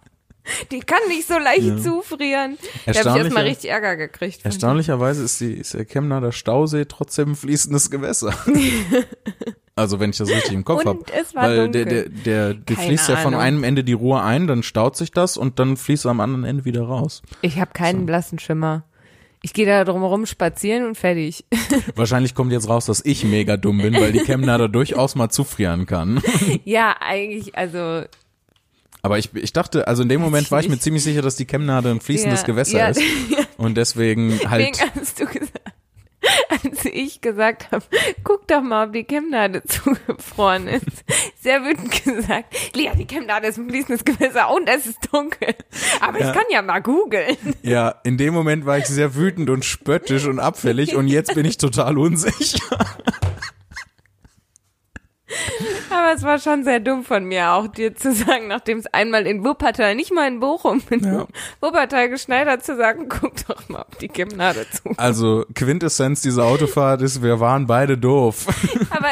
Speaker 2: Die kann nicht so leicht zufrieren. Da habe ich erstmal richtig Ärger gekriegt.
Speaker 1: Erstaunlicherweise ist, die, ist der Chemnader Stausee trotzdem ein fließendes Gewässer. also wenn ich das richtig im Kopf habe. Weil der,
Speaker 2: dunkel.
Speaker 1: der, der, der
Speaker 2: Keine
Speaker 1: fließt ja von
Speaker 2: Ahnung.
Speaker 1: einem Ende die Ruhr ein, dann staut sich das und dann fließt er am anderen Ende wieder raus.
Speaker 2: Ich habe keinen blassen Schimmer. Ich gehe da drumherum spazieren und fertig.
Speaker 1: Wahrscheinlich kommt jetzt raus, dass ich mega dumm bin, weil die Chemnader durchaus mal zufrieren kann.
Speaker 2: ja, eigentlich, also
Speaker 1: Aber ich, ich dachte, also in dem Moment war ich mir ziemlich sicher, dass die Chemnade ein fließendes
Speaker 2: ja,
Speaker 1: Gewässer
Speaker 2: ja,
Speaker 1: ist. Und deswegen halt.
Speaker 2: Deswegen hast du gesagt, als ich gesagt habe, guck doch mal, ob die Chemnade zugefroren ist. Sehr wütend gesagt, Lea, die Chemnade ist ein fließendes Gewässer und es ist dunkel. Aber
Speaker 1: Ja.
Speaker 2: ich kann ja mal googeln.
Speaker 1: Ja, in dem Moment war ich sehr wütend und spöttisch und abfällig und jetzt bin ich total unsicher.
Speaker 2: Aber es war schon sehr dumm von mir auch, dir zu sagen, nachdem es einmal in Wuppertal, nicht mal in Bochum, in
Speaker 1: Ja.
Speaker 2: Wuppertal geschneit hat, zu sagen, guck doch mal, ob die Chemnade zu.
Speaker 1: Also Quintessenz dieser Autofahrt ist, wir waren beide doof.
Speaker 2: Aber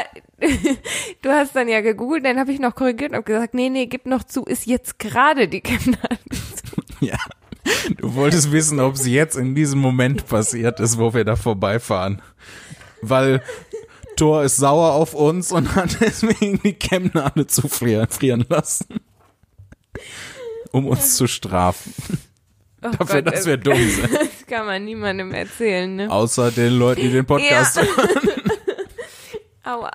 Speaker 2: du hast dann ja gegoogelt, dann habe ich noch korrigiert und gesagt, nee, nee, gib noch zu, ist jetzt gerade die Chemnade zu.
Speaker 1: ja. Du wolltest wissen, ob es jetzt in diesem Moment passiert ist, wo wir da vorbeifahren. Weil Thor ist sauer auf uns und hat deswegen die Chemnade zu frieren, frieren lassen. Um uns zu strafen.
Speaker 2: Oh
Speaker 1: Dafür,
Speaker 2: Gott,
Speaker 1: dass wir dumm sind.
Speaker 2: Das kann man niemandem erzählen, ne?
Speaker 1: Außer den Leuten, die den Podcast
Speaker 2: Ja.
Speaker 1: hören.
Speaker 2: Aua.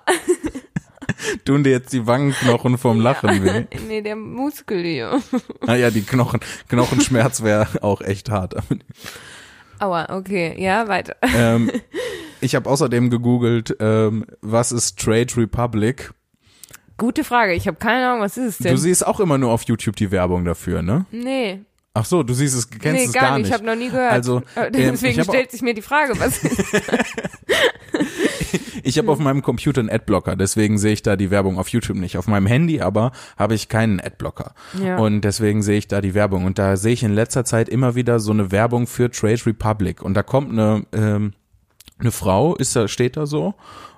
Speaker 1: Tun dir jetzt die Wangenknochen vom Lachen weh.
Speaker 2: Nee, der Muskel hier.
Speaker 1: Naja, die Knochen, Knochenschmerz wäre auch echt hart.
Speaker 2: Aua, okay, ja, weiter.
Speaker 1: ähm, ich habe außerdem gegoogelt, ähm, was ist Trade Republic?
Speaker 2: Gute Frage, ich habe keine Ahnung, was ist es denn?
Speaker 1: Du siehst auch immer nur auf YouTube die Werbung dafür, ne?
Speaker 2: nee,
Speaker 1: Ach so, du siehst es, kennst
Speaker 2: nee,
Speaker 1: es
Speaker 2: gar,
Speaker 1: gar
Speaker 2: nicht, ich habe noch nie gehört.
Speaker 1: Also,
Speaker 2: Äh,
Speaker 1: ähm,
Speaker 2: Deswegen stellt sich mir die Frage, was ist
Speaker 1: Ich habe auf meinem Computer einen Adblocker, deswegen sehe ich da die Werbung auf YouTube nicht. Auf meinem Handy aber habe ich keinen Adblocker.
Speaker 2: Ja.
Speaker 1: Und deswegen sehe ich da die Werbung. Und da sehe ich in letzter Zeit immer wieder so eine Werbung für Trade Republic. Und da kommt eine, ähm, eine Frau, ist da, steht da so.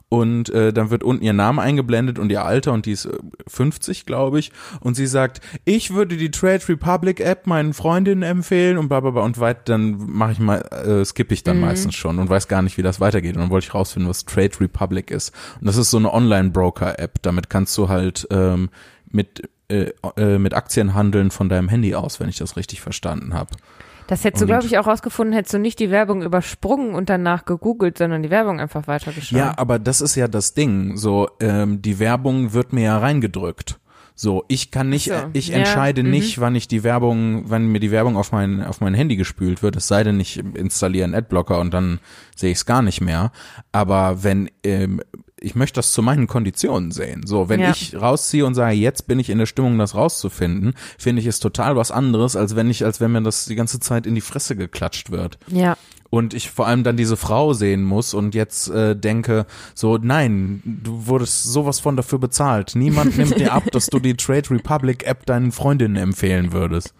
Speaker 1: Und äh, dann wird unten ihr Name eingeblendet und ihr Alter und die ist äh, 50, glaube ich. Und sie sagt, ich würde die Trade Republic App meinen Freundinnen empfehlen und bla bla bla. Und weit, dann mache ich mal, äh, skippe ich dann meistens schon und weiß gar nicht, wie das weitergeht. Und dann wollte ich rausfinden, was Trade Republic ist. Und das ist so eine Online-Broker-App. Damit kannst du halt ähm, mit äh, äh, mit Aktien handeln von deinem Handy aus, wenn ich das richtig verstanden habe.
Speaker 2: Das hättest du, glaube ich, auch rausgefunden, hättest du nicht die Werbung übersprungen und danach gegoogelt, sondern die Werbung einfach weitergeschaut.
Speaker 1: Ja, aber das ist ja das Ding. So, ähm, die Werbung wird mir ja reingedrückt. So, ich kann nicht,
Speaker 2: so,
Speaker 1: ich
Speaker 2: ja,
Speaker 1: entscheide
Speaker 2: mhm.
Speaker 1: nicht, wann ich die Werbung, wann mir die Werbung auf mein, auf mein Handy gespült wird, es sei denn, ich installiere einen Adblocker und dann sehe ich es gar nicht mehr. Aber wenn, ähm, ich möchte das zu meinen Konditionen sehen. So, wenn
Speaker 2: Ja.
Speaker 1: ich rausziehe und sage, jetzt bin ich in der Stimmung, das rauszufinden, finde ich es total was anderes, als wenn ich, als wenn mir das die ganze Zeit in die Fresse geklatscht wird
Speaker 2: Ja.
Speaker 1: und ich vor allem dann diese Frau sehen muss und jetzt äh, denke, so nein, du wurdest sowas von dafür bezahlt. Niemand nimmt dir ab, dass du die Trade Republic App deinen Freundinnen empfehlen würdest.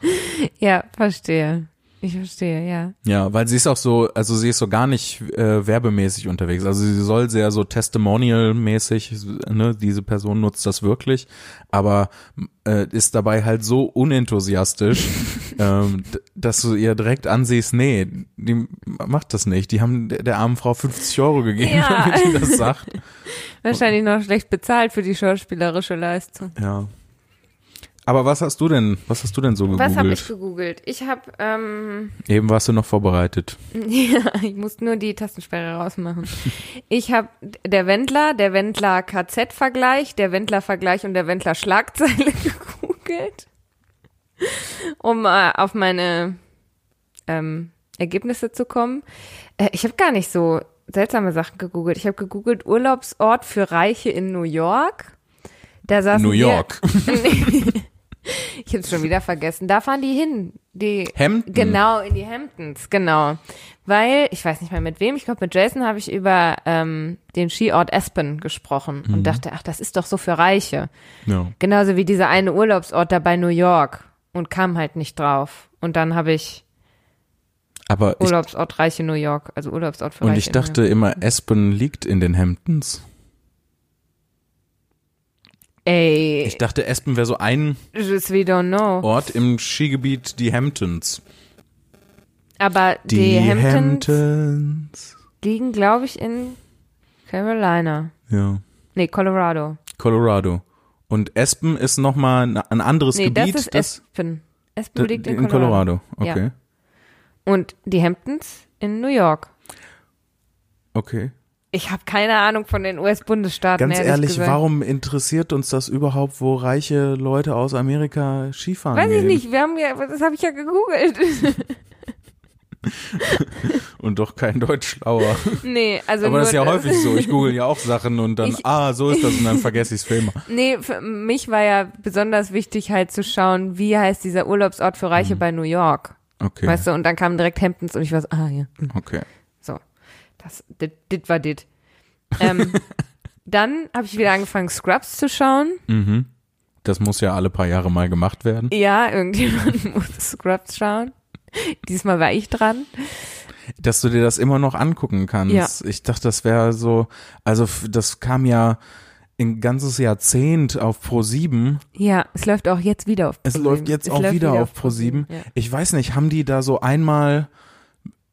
Speaker 2: Ja, verstehe. Ich verstehe, ja.
Speaker 1: Ja, weil sie ist auch so, also sie ist so gar nicht äh, werbemäßig unterwegs. Also sie soll sehr so Testimonial-mäßig, ne, diese Person nutzt das wirklich, aber äh, ist dabei halt so unenthusiastisch, ähm, dass du ihr direkt ansiehst, nee, die macht das nicht. Die haben der, der armen Frau 50 Euro gegeben,
Speaker 2: Ja.
Speaker 1: damit die das sagt.
Speaker 2: Wahrscheinlich noch schlecht bezahlt für die schauspielerische Leistung.
Speaker 1: Ja. Aber was hast du denn, was hast du denn so gegoogelt?
Speaker 2: Was habe ich gegoogelt? Ich habe, ähm,
Speaker 1: Eben warst du noch vorbereitet.
Speaker 2: ja, ich muss nur die Tastensperre rausmachen. Ich habe der Wendler, der Wendler KZ-Vergleich, der Wendler-Vergleich und der Wendler-Schlagzeile gegoogelt, um äh, auf meine ähm, Ergebnisse zu kommen. Äh, ich habe gar nicht so seltsame Sachen gegoogelt. Ich habe gegoogelt Urlaubsort für Reiche in New York. Da saßen
Speaker 1: New
Speaker 2: wir-
Speaker 1: York.
Speaker 2: Ich hab's schon wieder vergessen. Da fahren die hin. Die
Speaker 1: Hampton?
Speaker 2: Genau, in die Hamptons, genau. Weil, ich weiß nicht mehr mit wem, ich glaube mit Jason habe ich über ähm, den Skiort Aspen gesprochen und dachte, ach, das ist doch so für Reiche.
Speaker 1: Ja.
Speaker 2: Genauso wie dieser eine Urlaubsort da bei New York und kam halt nicht drauf. Und dann habe ich
Speaker 1: Aber ich,
Speaker 2: Urlaubsort Reiche New York, also Urlaubsort für
Speaker 1: und
Speaker 2: Reiche.
Speaker 1: ich
Speaker 2: in New
Speaker 1: dachte immer, Aspen liegt in den Hamptons.
Speaker 2: Ey,
Speaker 1: Ich dachte, Aspen wäre so ein. Ort im Skigebiet, die Hamptons.
Speaker 2: Aber die,
Speaker 1: Die,
Speaker 2: Hamptons,
Speaker 1: Hamptons.
Speaker 2: liegen, glaube ich, in Carolina.
Speaker 1: Ja.
Speaker 2: Nee, Colorado.
Speaker 1: Colorado. Und Aspen ist nochmal ein, ein anderes
Speaker 2: Nee,
Speaker 1: Gebiet.
Speaker 2: das ist Aspen. Aspen
Speaker 1: da-
Speaker 2: liegt in Colorado.
Speaker 1: Okay.
Speaker 2: Ja. Und die Hamptons in New York.
Speaker 1: Okay.
Speaker 2: Ich habe keine Ahnung von den US-Bundesstaaten.
Speaker 1: Ganz
Speaker 2: ehrlich,
Speaker 1: ehrlich,
Speaker 2: gesagt.
Speaker 1: warum interessiert uns das überhaupt, wo reiche Leute aus Amerika Skifahren
Speaker 2: Weiß ich
Speaker 1: gehen?
Speaker 2: nicht, wir haben ja, das habe ich ja gegoogelt.
Speaker 1: Und doch kein Deutsch schlauer.
Speaker 2: nee, also
Speaker 1: Aber das ist ja häufig so. Ich google ja auch Sachen und dann,
Speaker 2: Ich-
Speaker 1: ah, so ist das und dann vergesse ich es für immer.
Speaker 2: Nee, für mich war ja besonders wichtig halt zu schauen, wie heißt dieser Urlaubsort für Reiche bei New York.
Speaker 1: Okay.
Speaker 2: Weißt du, und dann kamen direkt Hamptons und ich war so, ah ja,
Speaker 1: Okay.
Speaker 2: Das, dit, war dit. Ähm, dann habe ich wieder angefangen, Scrubs zu schauen.
Speaker 1: Mhm. Das muss ja alle paar Jahre mal gemacht werden.
Speaker 2: Ja, irgendjemand muss Scrubs schauen. Diesmal war ich dran.
Speaker 1: Dass du dir das immer noch angucken kannst.
Speaker 2: Ja.
Speaker 1: Ich dachte, das wäre so, also das kam ja ein ganzes Jahrzehnt auf Pro 7.
Speaker 2: Ja, es läuft auch jetzt wieder auf
Speaker 1: Es
Speaker 2: ProSieben.
Speaker 1: läuft jetzt
Speaker 2: Es
Speaker 1: auch
Speaker 2: läuft
Speaker 1: wieder auf Pro 7.
Speaker 2: Ja.
Speaker 1: Ich weiß nicht, haben die da so einmal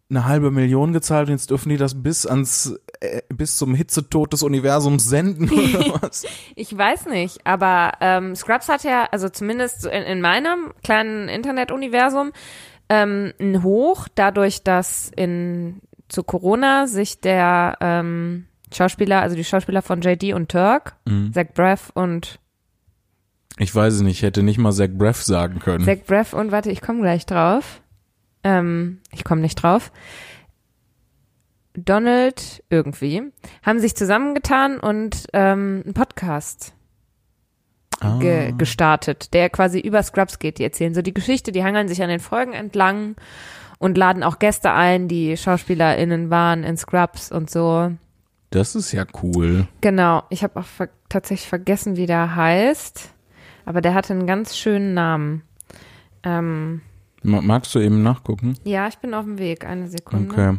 Speaker 1: eine halbe Million gezahlt und jetzt dürfen die das bis ans äh, bis zum Hitzetod des Universums senden oder was?
Speaker 2: Ich weiß nicht, aber ähm, Scrubs hat ja, also zumindest in, in meinem kleinen Internetuniversum, ähm, ein Hoch, dadurch, dass in zu Corona sich der ähm, Schauspieler, also die Schauspieler von JD und Turk,
Speaker 1: Mhm.
Speaker 2: Zach Braff und
Speaker 1: Ich weiß es nicht, ich hätte nicht mal Zach Braff sagen können.
Speaker 2: Zach Braff und warte, ich komme gleich drauf. Ähm, ich komme nicht drauf. Donald irgendwie haben sich zusammengetan und ähm, einen Podcast
Speaker 1: Ah.
Speaker 2: ge gestartet, der quasi über Scrubs geht. Die erzählen so die Geschichte, die hangeln sich an den Folgen entlang und laden auch Gäste ein, die SchauspielerInnen waren in Scrubs und so.
Speaker 1: Das ist ja cool.
Speaker 2: Genau, ich habe auch ver tatsächlich vergessen, wie der heißt, aber der hatte einen ganz schönen Namen. Ähm,
Speaker 1: Magst du eben nachgucken?
Speaker 2: ja, ich bin auf dem Weg, eine Sekunde.
Speaker 1: Okay.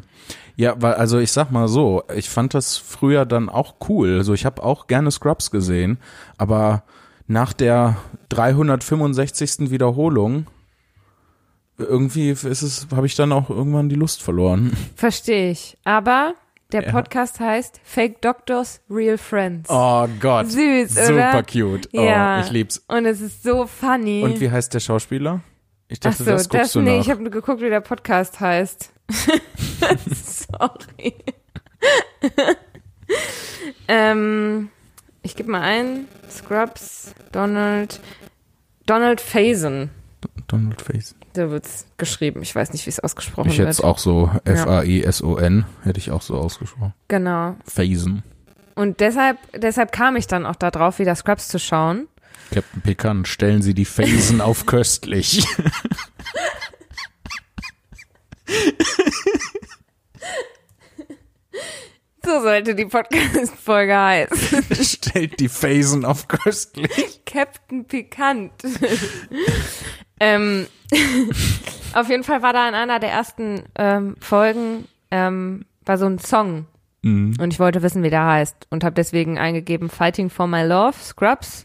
Speaker 1: Ja, weil also ich sag mal so, ich fand das früher dann auch cool. Also ich habe auch gerne Scrubs gesehen, aber nach der 365. Wiederholung irgendwie ist es habe ich dann auch irgendwann die Lust verloren.
Speaker 2: Verstehe ich. Aber der
Speaker 1: Ja.
Speaker 2: Podcast heißt Fake Doctors, Real Friends.
Speaker 1: Oh Gott.
Speaker 2: Süß,
Speaker 1: Super
Speaker 2: oder?
Speaker 1: cute. Oh,
Speaker 2: Ja.
Speaker 1: ich lieb's.
Speaker 2: Und es ist so funny.
Speaker 1: Und wie heißt der Schauspieler? Ich
Speaker 2: Ach
Speaker 1: dachte,
Speaker 2: so,
Speaker 1: das guckst
Speaker 2: das,
Speaker 1: du
Speaker 2: nee,
Speaker 1: nach.
Speaker 2: ich habe nur geguckt, wie der Podcast heißt. Sorry. ähm, ich gebe mal ein. Scrubs, Donald, Donald Faison.
Speaker 1: Donald Face.
Speaker 2: So wird's geschrieben. Ich weiß nicht, wie es ausgesprochen
Speaker 1: Ich hätte
Speaker 2: wird.
Speaker 1: es auch so F-A-I-S-O-N, hätte ich auch so ausgesprochen.
Speaker 2: Genau.
Speaker 1: Phasen.
Speaker 2: Und deshalb, deshalb kam ich dann auch da drauf, wieder Scrubs zu schauen.
Speaker 1: Captain Picard, stellen Sie die Phasen auf köstlich.
Speaker 2: So sollte die Podcast-Folge heißen.
Speaker 1: Stellt die Phasen auf köstlich.
Speaker 2: Captain Pikant. ähm, auf jeden Fall war da in einer der ersten ähm, Folgen ähm, war so ein Song
Speaker 1: Mhm.
Speaker 2: und ich wollte wissen, wie der heißt und habe deswegen eingegeben Fighting for My Love, Scrubs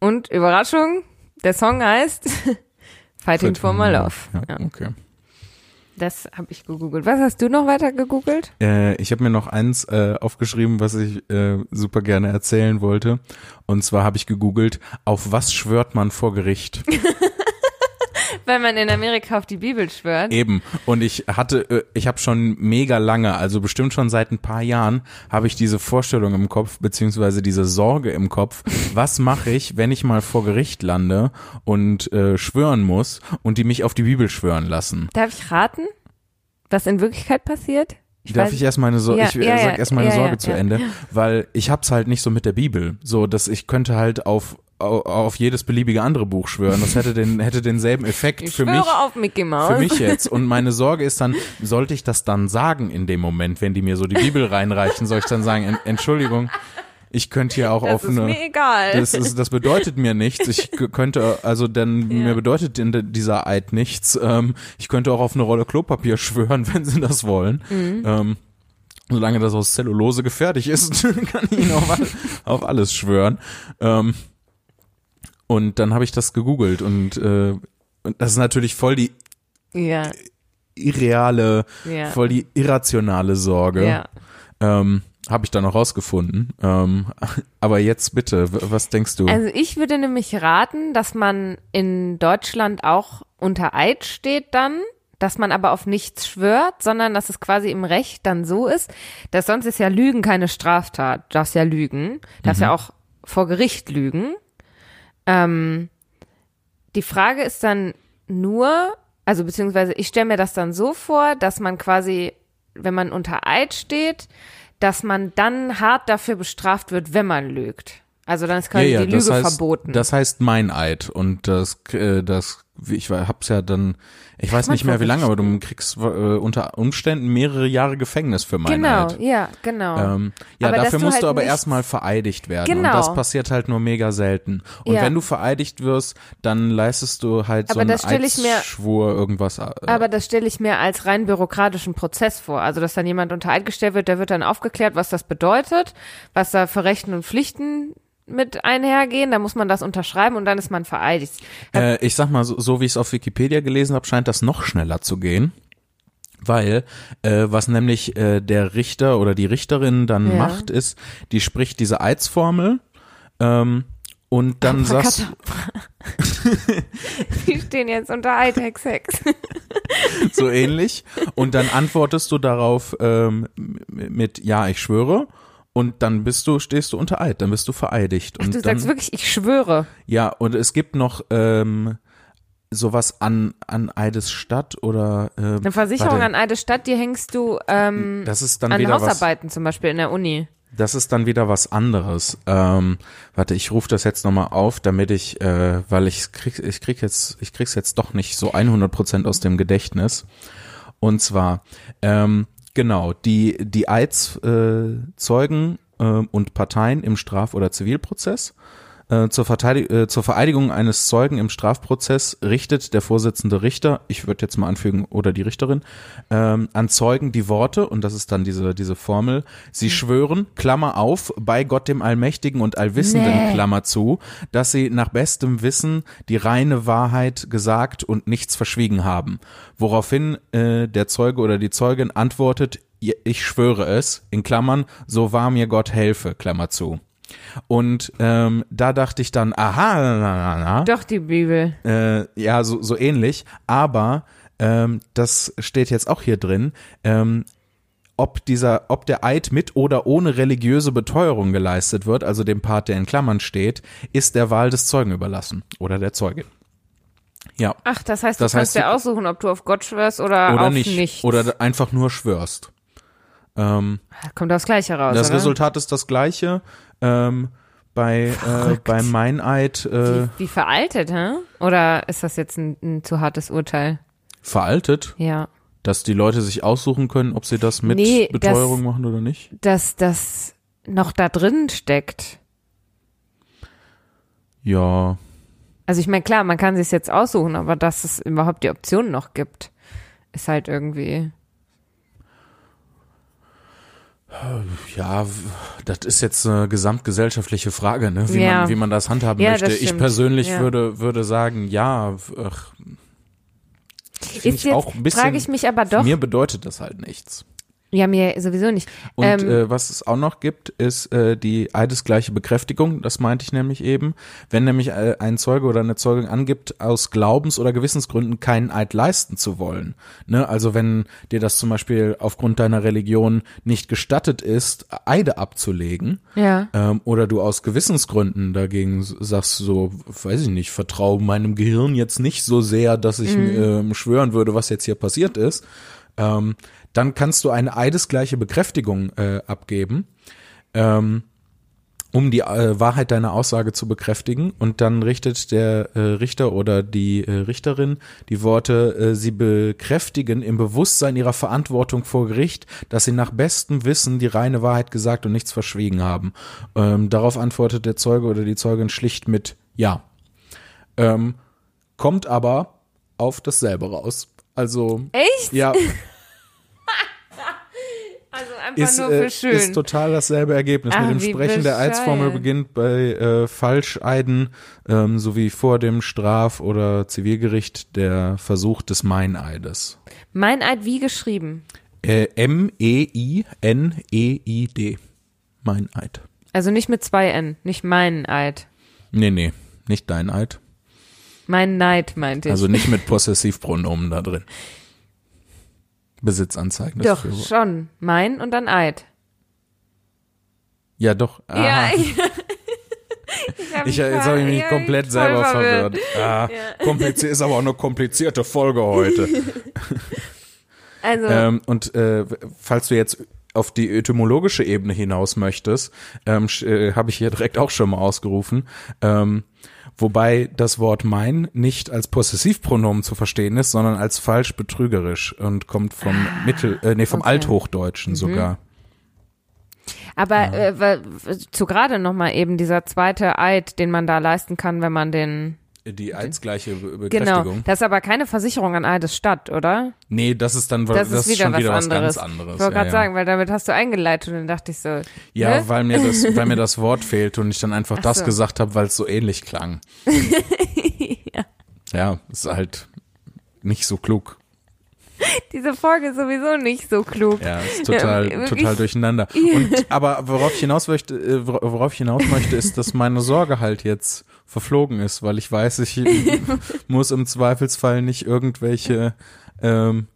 Speaker 2: und Überraschung, der Song heißt Fighting for My Love.
Speaker 1: Ja,
Speaker 2: Ja,
Speaker 1: okay.
Speaker 2: das habe ich gegoogelt. Was hast du noch weiter gegoogelt?
Speaker 1: Äh, ich habe mir noch eins äh, aufgeschrieben, was ich äh, super gerne erzählen wollte. Und zwar habe ich gegoogelt, auf was schwört man vor Gericht?
Speaker 2: Weil man in Amerika auf die Bibel schwört.
Speaker 1: Eben. Und ich hatte, äh, ich habe schon mega lange, also bestimmt schon seit ein paar Jahren, habe ich diese Vorstellung im Kopf, beziehungsweise diese Sorge im Kopf. Was mache ich, wenn ich mal vor Gericht lande und äh, schwören muss und die mich auf die Bibel schwören lassen?
Speaker 2: Darf ich raten, was in Wirklichkeit passiert?
Speaker 1: Darf
Speaker 2: weiß-
Speaker 1: ich erst meine so
Speaker 2: Ja,
Speaker 1: ich äh,
Speaker 2: ja,
Speaker 1: sag erst meine
Speaker 2: ja,
Speaker 1: Sorge zu. Ende, weil ich hab's halt nicht so mit der Bibel, so dass ich könnte halt auf auf jedes beliebige andere Buch schwören. Das hätte den hätte denselben Effekt
Speaker 2: Ich
Speaker 1: für mich.
Speaker 2: auf Mickey Mouse.
Speaker 1: Für mich jetzt. Und meine Sorge ist dann, sollte ich das dann sagen in dem Moment, wenn die mir so die Bibel reinreichen, soll ich dann sagen, "En- Entschuldigung, ich könnte hier auch
Speaker 2: das
Speaker 1: auf
Speaker 2: ist
Speaker 1: eine.
Speaker 2: mir egal.
Speaker 1: Das, ist, das bedeutet mir nichts. Ich könnte, also denn
Speaker 2: Ja.
Speaker 1: mir bedeutet in dieser Eid nichts. Ähm, ich könnte auch auf eine Rolle Klopapier schwören, wenn sie das wollen.
Speaker 2: Mhm.
Speaker 1: Ähm, solange das aus Zellulose gefertigt ist, kann ich Ihnen auf, auf alles schwören. Ähm, und dann habe ich das gegoogelt und, äh, und das ist natürlich voll die
Speaker 2: ja,
Speaker 1: irreale,
Speaker 2: ja.
Speaker 1: voll die irrationale Sorge.
Speaker 2: ja.
Speaker 1: Ähm, habe ich dann noch rausgefunden. Ähm, aber jetzt bitte, was denkst du?
Speaker 2: Also ich würde nämlich raten, dass man in Deutschland auch unter Eid steht dann, dass man aber auf nichts schwört, sondern dass es quasi im Recht dann so ist, dass sonst ist ja Lügen keine Straftat. Du darfst ja lügen, darfst ja auch vor Gericht lügen. Ähm, die Frage ist dann nur, also beziehungsweise ich stelle mir das dann so vor, dass man quasi, wenn man unter Eid steht, dass man dann hart dafür bestraft wird, wenn man lügt. Also dann ist quasi die Lüge
Speaker 1: das heißt,
Speaker 2: verboten.
Speaker 1: Das heißt Meineid und das, äh, das, ich hab's ja dann, ich weiß nicht mehr wie lange, aber du kriegst äh, unter Umständen mehrere Jahre Gefängnis für
Speaker 2: genau,
Speaker 1: Meineid.
Speaker 2: ja, genau.
Speaker 1: Ähm, ja,
Speaker 2: Aber
Speaker 1: dafür
Speaker 2: du
Speaker 1: musst
Speaker 2: halt
Speaker 1: du aber erstmal vereidigt werden.
Speaker 2: Genau.
Speaker 1: Und das passiert halt nur mega selten. Und
Speaker 2: Ja.
Speaker 1: wenn du vereidigt wirst, dann leistest du halt so
Speaker 2: Aber
Speaker 1: einen
Speaker 2: das stell ich mir-
Speaker 1: Eidschwur, irgendwas. Äh,
Speaker 2: Aber das stelle ich mir als rein bürokratischen Prozess vor. Also, dass dann jemand unter Eid gestellt wird, der wird dann aufgeklärt, was das bedeutet, was da für Rechten und Pflichten mit einhergehen. Da muss man das unterschreiben und dann ist man vereidigt.
Speaker 1: Äh, ich sag mal, so, so wie ich es auf Wikipedia gelesen habe, scheint das noch schneller zu gehen. Weil, äh, was nämlich äh, der Richter oder die Richterin dann
Speaker 2: Ja.
Speaker 1: macht, ist, die spricht diese Eidsformel ähm, und dann sagst
Speaker 2: Die stehen jetzt unter Eid, Hex, Hex.
Speaker 1: so ähnlich und dann antwortest du darauf ähm, mit Ja, ich schwöre und dann bist du, stehst du unter Eid, dann bist du vereidigt. Und
Speaker 2: Du
Speaker 1: dann,
Speaker 2: sagst wirklich, ich schwöre.
Speaker 1: Ja, und es gibt noch ähm, sowas an, an Eidesstadt oder ähm,
Speaker 2: Eine Versicherung
Speaker 1: warte,
Speaker 2: an Eidesstadt, die hängst du ähm,
Speaker 1: das ist dann
Speaker 2: an
Speaker 1: wieder was
Speaker 2: Hausarbeiten zum Beispiel in der Uni.
Speaker 1: Das ist dann wieder was anderes. Ähm, warte, ich rufe das jetzt nochmal auf, damit ich, äh, weil ich krieg, ich krieg jetzt, ich krieg's jetzt doch nicht so 100 Prozent aus dem Gedächtnis. Und zwar, ähm, genau, die, die Eidszeugen äh, Zeugen, äh, und Parteien im Straf- oder Zivilprozess. Äh, zur, Verteidig äh, zur Vereidigung eines Zeugen im Strafprozess richtet der Vorsitzende Richter, ich würde jetzt mal anfügen, oder die Richterin, ähm, an Zeugen die Worte, und das ist dann diese, diese Formel, sie schwören, Klammer auf, bei Gott dem Allmächtigen und Allwissenden,
Speaker 2: Nee.
Speaker 1: Klammer zu, dass sie nach bestem Wissen die reine Wahrheit gesagt und nichts verschwiegen haben. Woraufhin äh, der Zeuge oder die Zeugin antwortet, ich schwöre es, in Klammern, so wahr mir Gott helfe, Klammer zu. Und ähm, da dachte ich dann, aha, na, na, na,
Speaker 2: Doch, die Bibel.
Speaker 1: äh, ja, so, so ähnlich, aber ähm, das steht jetzt auch hier drin, ähm, ob dieser, ob der Eid mit oder ohne religiöse Beteuerung geleistet wird, also dem Part, der in Klammern steht, ist der Wahl des Zeugen überlassen oder der Zeugin. Ja,
Speaker 2: Ach, das heißt,
Speaker 1: Das
Speaker 2: du
Speaker 1: heißt,
Speaker 2: kannst dir
Speaker 1: du-
Speaker 2: aussuchen, ob du auf Gott schwörst oder,
Speaker 1: oder
Speaker 2: auf
Speaker 1: nicht,
Speaker 2: nichts.
Speaker 1: oder einfach nur schwörst. Ähm,
Speaker 2: Kommt aufs Gleiche raus,
Speaker 1: das
Speaker 2: oder?
Speaker 1: Resultat ist das gleiche. Ähm, bei äh, bei Meineid äh,
Speaker 2: Wie, wie veraltet, hä? Oder ist das jetzt ein, ein zu hartes Urteil?
Speaker 1: veraltet,
Speaker 2: Ja.
Speaker 1: dass die Leute sich aussuchen können, ob sie das mit
Speaker 2: Nee,
Speaker 1: Beteuerung
Speaker 2: das-
Speaker 1: machen oder nicht.
Speaker 2: Dass das noch da drin steckt.
Speaker 1: Ja,
Speaker 2: Also ich meine, klar, man kann sich jetzt aussuchen, aber dass es überhaupt die Option noch gibt, ist halt irgendwie.
Speaker 1: Ja, das ist jetzt eine gesamtgesellschaftliche Frage, ne? wie,
Speaker 2: Ja.
Speaker 1: man, wie man das handhaben
Speaker 2: Ja,
Speaker 1: möchte.
Speaker 2: das
Speaker 1: Ich persönlich
Speaker 2: Ja.
Speaker 1: würde, würde sagen, ja, ach,
Speaker 2: Ist
Speaker 1: ich
Speaker 2: jetzt,
Speaker 1: auch ein bisschen-
Speaker 2: frage ich mich aber doch.
Speaker 1: mir bedeutet das halt nichts.
Speaker 2: Ja, mir sowieso nicht.
Speaker 1: Und
Speaker 2: ähm,
Speaker 1: äh, was es auch noch gibt, ist äh, die eidesgleiche Bekräftigung. Das meinte ich nämlich eben. Wenn nämlich äh, ein Zeuge oder eine Zeugin angibt, aus Glaubens- oder Gewissensgründen keinen Eid leisten zu wollen. Ne? Also wenn dir das zum Beispiel aufgrund deiner Religion nicht gestattet ist, Eide abzulegen,
Speaker 2: ja.
Speaker 1: ähm, oder du aus Gewissensgründen dagegen sagst so, weiß ich nicht, vertraue meinem Gehirn jetzt nicht so sehr, dass ich ähm, schwören würde, was jetzt hier passiert ist, ähm, dann kannst du eine eidesgleiche Bekräftigung äh, abgeben. Ähm, um die äh, Wahrheit deiner Aussage zu bekräftigen. Und dann richtet der äh, Richter oder die äh, Richterin die Worte, äh, sie bekräftigen im Bewusstsein ihrer Verantwortung vor Gericht, dass sie nach bestem Wissen die reine Wahrheit gesagt und nichts verschwiegen haben. Ähm, darauf antwortet der Zeuge oder die Zeugin schlicht mit Ja. Ähm, kommt aber auf dasselbe raus. Also.
Speaker 2: Echt?
Speaker 1: Ja.
Speaker 2: Einfach
Speaker 1: ist,
Speaker 2: nur für
Speaker 1: äh,
Speaker 2: schön.
Speaker 1: ist total dasselbe Ergebnis.
Speaker 2: Ach,
Speaker 1: Mit dem Sprechen der Eidsformel
Speaker 2: bescheuert.
Speaker 1: beginnt bei äh, Falscheiden ähm, sowie vor dem Straf- oder Zivilgericht der Versuch des Meineides.
Speaker 2: Meineid wie geschrieben?
Speaker 1: Äh, M-E-I-N-E-I-D. Meineid.
Speaker 2: Also nicht mit zwei N, nicht mein Eid.
Speaker 1: Nee, nee, nicht dein Eid.
Speaker 2: Mein Neid meinte ich.
Speaker 1: Also nicht mit Possessivpronomen da drin. Besitzanzeigen.
Speaker 2: Doch,
Speaker 1: für-
Speaker 2: schon. Mein und dann Eid.
Speaker 1: Ja, doch. Aha.
Speaker 2: Ja, ich, ich hab
Speaker 1: Ich,
Speaker 2: mich
Speaker 1: jetzt habe ich mich
Speaker 2: ja,
Speaker 1: komplett selber verwirrt. Ah,
Speaker 2: Ja.
Speaker 1: kompliziert ist aber auch eine komplizierte Folge heute.
Speaker 2: Also,
Speaker 1: ähm, und äh, falls du jetzt auf die etymologische Ebene hinaus möchtest, ähm, äh, habe ich hier direkt auch schon mal ausgerufen. Ähm, wobei das Wort mein nicht als Possessivpronomen zu verstehen ist, sondern als falsch betrügerisch und kommt vom Mittel, äh, nee, vom
Speaker 2: okay. Mhm.
Speaker 1: Althochdeutschen sogar.
Speaker 2: aber äh, wa- zu gerade nochmal eben dieser zweite Eid, den man da leisten kann, wenn man den.
Speaker 1: Die einsgleiche Be
Speaker 2: Genau.
Speaker 1: Bekräftigung.
Speaker 2: Das ist aber keine Versicherung an Eidesstadt, oder?
Speaker 1: Nee, das ist dann
Speaker 2: Das,
Speaker 1: das
Speaker 2: ist wieder
Speaker 1: schon
Speaker 2: was
Speaker 1: wieder was
Speaker 2: anderes.
Speaker 1: ganz anderes.
Speaker 2: Ich wollte gerade
Speaker 1: ja.
Speaker 2: sagen, weil damit hast du eingeleitet und dann dachte ich so.
Speaker 1: Ja,
Speaker 2: ne?
Speaker 1: weil mir das, weil mir das Wort fehlt und ich dann einfach
Speaker 2: Ach
Speaker 1: das
Speaker 2: so.
Speaker 1: gesagt habe, weil es so ähnlich klang.
Speaker 2: ja.
Speaker 1: Ja, ist halt nicht so klug.
Speaker 2: Diese Folge ist sowieso nicht so klug.
Speaker 1: Ja, ist total,
Speaker 2: Ja,
Speaker 1: total durcheinander. Und, aber worauf ich hinaus möchte, äh, wor- worauf ich hinaus möchte, ist, dass meine Sorge halt jetzt verflogen ist, weil ich weiß, ich muss im Zweifelsfall nicht irgendwelche ähm,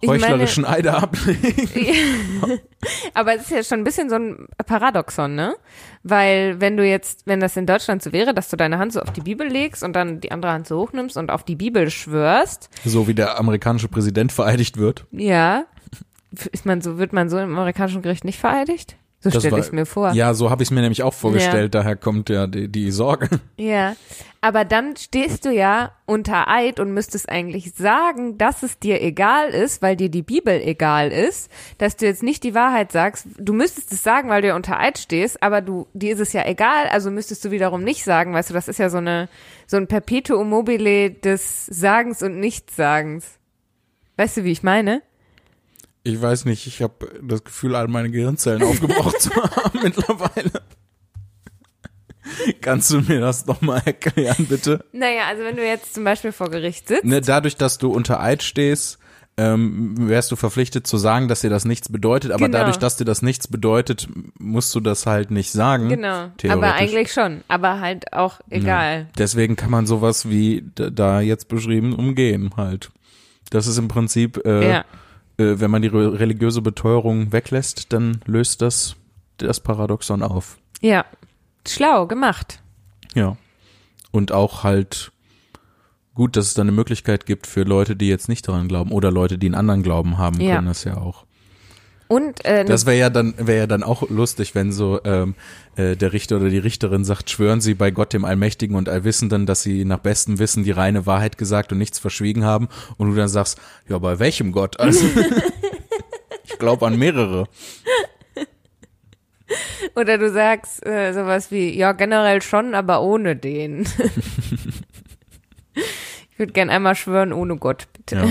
Speaker 2: Ich meine-
Speaker 1: heuchlerischen Eide ablegen.
Speaker 2: Aber es ist ja schon ein bisschen so ein Paradoxon, ne? Weil wenn du jetzt, wenn das in Deutschland so wäre, dass du deine Hand so auf die Bibel legst und dann die andere Hand so hochnimmst und auf die Bibel schwörst,
Speaker 1: So wie der amerikanische Präsident vereidigt wird.
Speaker 2: ja, ist man so, wird man so im amerikanischen Gericht nicht vereidigt? So stelle ich es mir vor.
Speaker 1: Ja, so habe ich es mir nämlich auch vorgestellt, daher kommt ja die, die Sorge.
Speaker 2: Ja, aber dann stehst du ja unter Eid und müsstest eigentlich sagen, dass es dir egal ist, weil dir die Bibel egal ist, dass du jetzt nicht die Wahrheit sagst. Du müsstest es sagen, weil du ja unter Eid stehst, aber du dir ist es ja egal, also müsstest du wiederum nicht sagen, weißt du, das ist ja so eine so ein Perpetuum mobile des Sagens und Nichtsagens. Weißt du, wie ich meine?
Speaker 1: Ich weiß nicht, ich habe das Gefühl, all meine Gehirnzellen aufgebraucht zu haben mittlerweile. Kannst du mir das nochmal erklären, bitte?
Speaker 2: Naja, also wenn du jetzt zum Beispiel vor Gericht sitzt,
Speaker 1: Ne, dadurch, dass du unter Eid stehst, ähm, wärst du verpflichtet zu sagen, dass dir das nichts bedeutet, aber
Speaker 2: Genau.
Speaker 1: dadurch, dass dir das nichts bedeutet, musst du das halt nicht sagen.
Speaker 2: genau, aber eigentlich schon, aber halt auch egal.
Speaker 1: Deswegen kann man sowas wie da jetzt beschrieben umgehen halt. Das ist im Prinzip, äh,
Speaker 2: Ja.
Speaker 1: Äh, wenn man die re religiöse Beteuerung weglässt, dann löst das das Paradoxon auf.
Speaker 2: Ja, schlau gemacht.
Speaker 1: Ja. Und auch halt gut, dass es da eine Möglichkeit gibt für Leute, die jetzt nicht daran glauben oder Leute, die einen anderen Glauben haben,
Speaker 2: Ja.
Speaker 1: können das ja auch.
Speaker 2: Und äh,
Speaker 1: Das wäre ja dann wäre ja dann auch lustig, wenn so ähm, äh, der Richter oder die Richterin sagt, schwören Sie bei Gott dem Allmächtigen und Allwissenden, dass Sie nach bestem Wissen die reine Wahrheit gesagt und nichts verschwiegen haben und du dann sagst, ja, bei welchem Gott? Also ich glaube an mehrere.
Speaker 2: Oder du sagst äh, sowas wie, ja, generell schon, aber ohne den. ich würde gern einmal schwören, ohne Gott, bitte.
Speaker 1: Ja.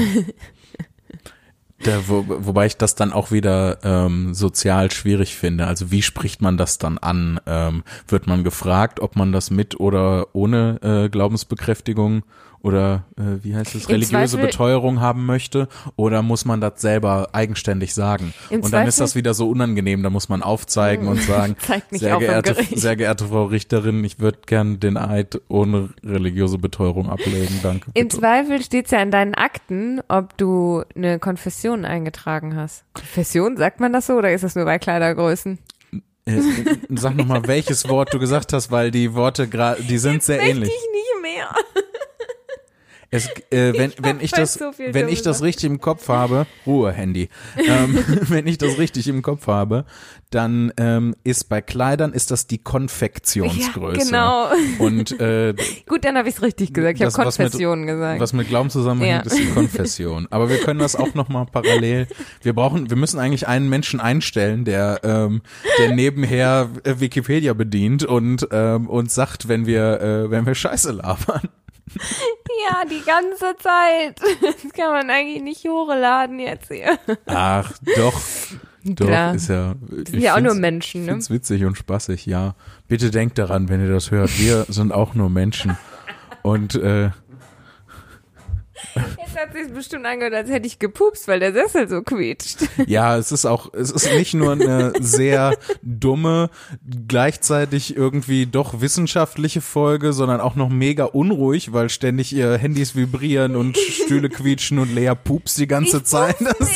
Speaker 1: Da, wo, wobei ich das dann auch wieder ähm, sozial schwierig finde. Also wie spricht man das dann an? Ähm, wird man gefragt, ob man das mit oder ohne äh, Glaubensbekräftigung oder äh, wie heißt es,
Speaker 2: Im
Speaker 1: religiöse Beteuerung haben möchte? Oder muss man das selber eigenständig sagen?
Speaker 2: Im
Speaker 1: und dann ist
Speaker 2: Zweifel-
Speaker 1: das wieder so unangenehm. Da muss man aufzeigen und sagen, sehr
Speaker 2: im
Speaker 1: geehrte, sehr geehrte Frau Richterin, ich würde gern den Eid ohne religiöse Beteuerung ablegen. Danke.
Speaker 2: Im
Speaker 1: bitte.
Speaker 2: Zweifel steht's ja in deinen Akten, ob du eine Konfession eingetragen hast. Konfession, sagt man das so oder ist das nur bei Kleidergrößen?
Speaker 1: Äh, Sag nochmal, welches Wort du gesagt hast, weil die Worte gerade, die sind sehr
Speaker 2: Möchte
Speaker 1: ähnlich.
Speaker 2: ich nicht mehr.
Speaker 1: Es, äh, wenn,
Speaker 2: Ich
Speaker 1: wenn ich das,
Speaker 2: so
Speaker 1: wenn ich das richtig im Kopf habe, Ruhe, Handy. ähm, wenn ich das richtig im Kopf habe, dann ähm, ist bei Kleidern ist das die Konfektionsgröße.
Speaker 2: Ja, genau.
Speaker 1: Und äh,
Speaker 2: Gut, dann habe ich es richtig gesagt. Ich habe
Speaker 1: was mit-
Speaker 2: Konfession gesagt.
Speaker 1: was mit Glauben zusammenhängt,
Speaker 2: Ja.
Speaker 1: ist die Konfession. Aber wir können das auch noch mal parallel. Wir brauchen, wir müssen eigentlich einen Menschen einstellen, der, ähm, der nebenher äh, Wikipedia bedient und ähm, uns sagt, wenn wir, äh, wenn wir Scheiße labern.
Speaker 2: Ja, die ganze Zeit. Das kann man eigentlich nicht hochladen jetzt hier.
Speaker 1: Ach, doch. Doch,
Speaker 2: Klar.
Speaker 1: ist ja.
Speaker 2: Sind ja auch nur Menschen, ne?
Speaker 1: find's witzig und spaßig, ja. Bitte denkt daran, wenn ihr das hört. Wir sind auch nur Menschen. Und äh,
Speaker 2: Jetzt hat sich bestimmt angehört, als hätte ich gepupst, weil der Sessel so quietscht.
Speaker 1: ja, es ist auch, es ist nicht nur eine sehr dumme, gleichzeitig irgendwie doch wissenschaftliche Folge, sondern auch noch mega unruhig, weil ständig ihr Handys vibrieren und Stühle quietschen und Lea pupst die ganze Zeit. Das,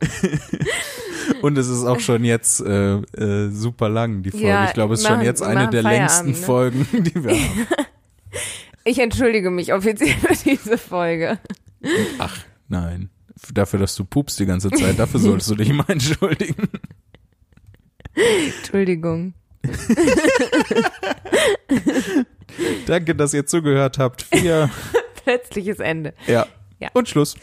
Speaker 1: und es ist auch schon jetzt äh, äh, super lang, die Folge.
Speaker 2: Ja,
Speaker 1: ich glaube, es ist schon jetzt eine der längsten
Speaker 2: Feierabend, ne?
Speaker 1: Folgen, die wir haben.
Speaker 2: Ich entschuldige mich offiziell für diese Folge.
Speaker 1: Ach, nein. Dafür, dass du pupst die ganze Zeit, dafür solltest du dich mal entschuldigen.
Speaker 2: Entschuldigung.
Speaker 1: Danke, dass ihr zugehört habt. Vier.
Speaker 2: Plötzliches Ende.
Speaker 1: Ja.
Speaker 2: Ja.
Speaker 1: Und Schluss.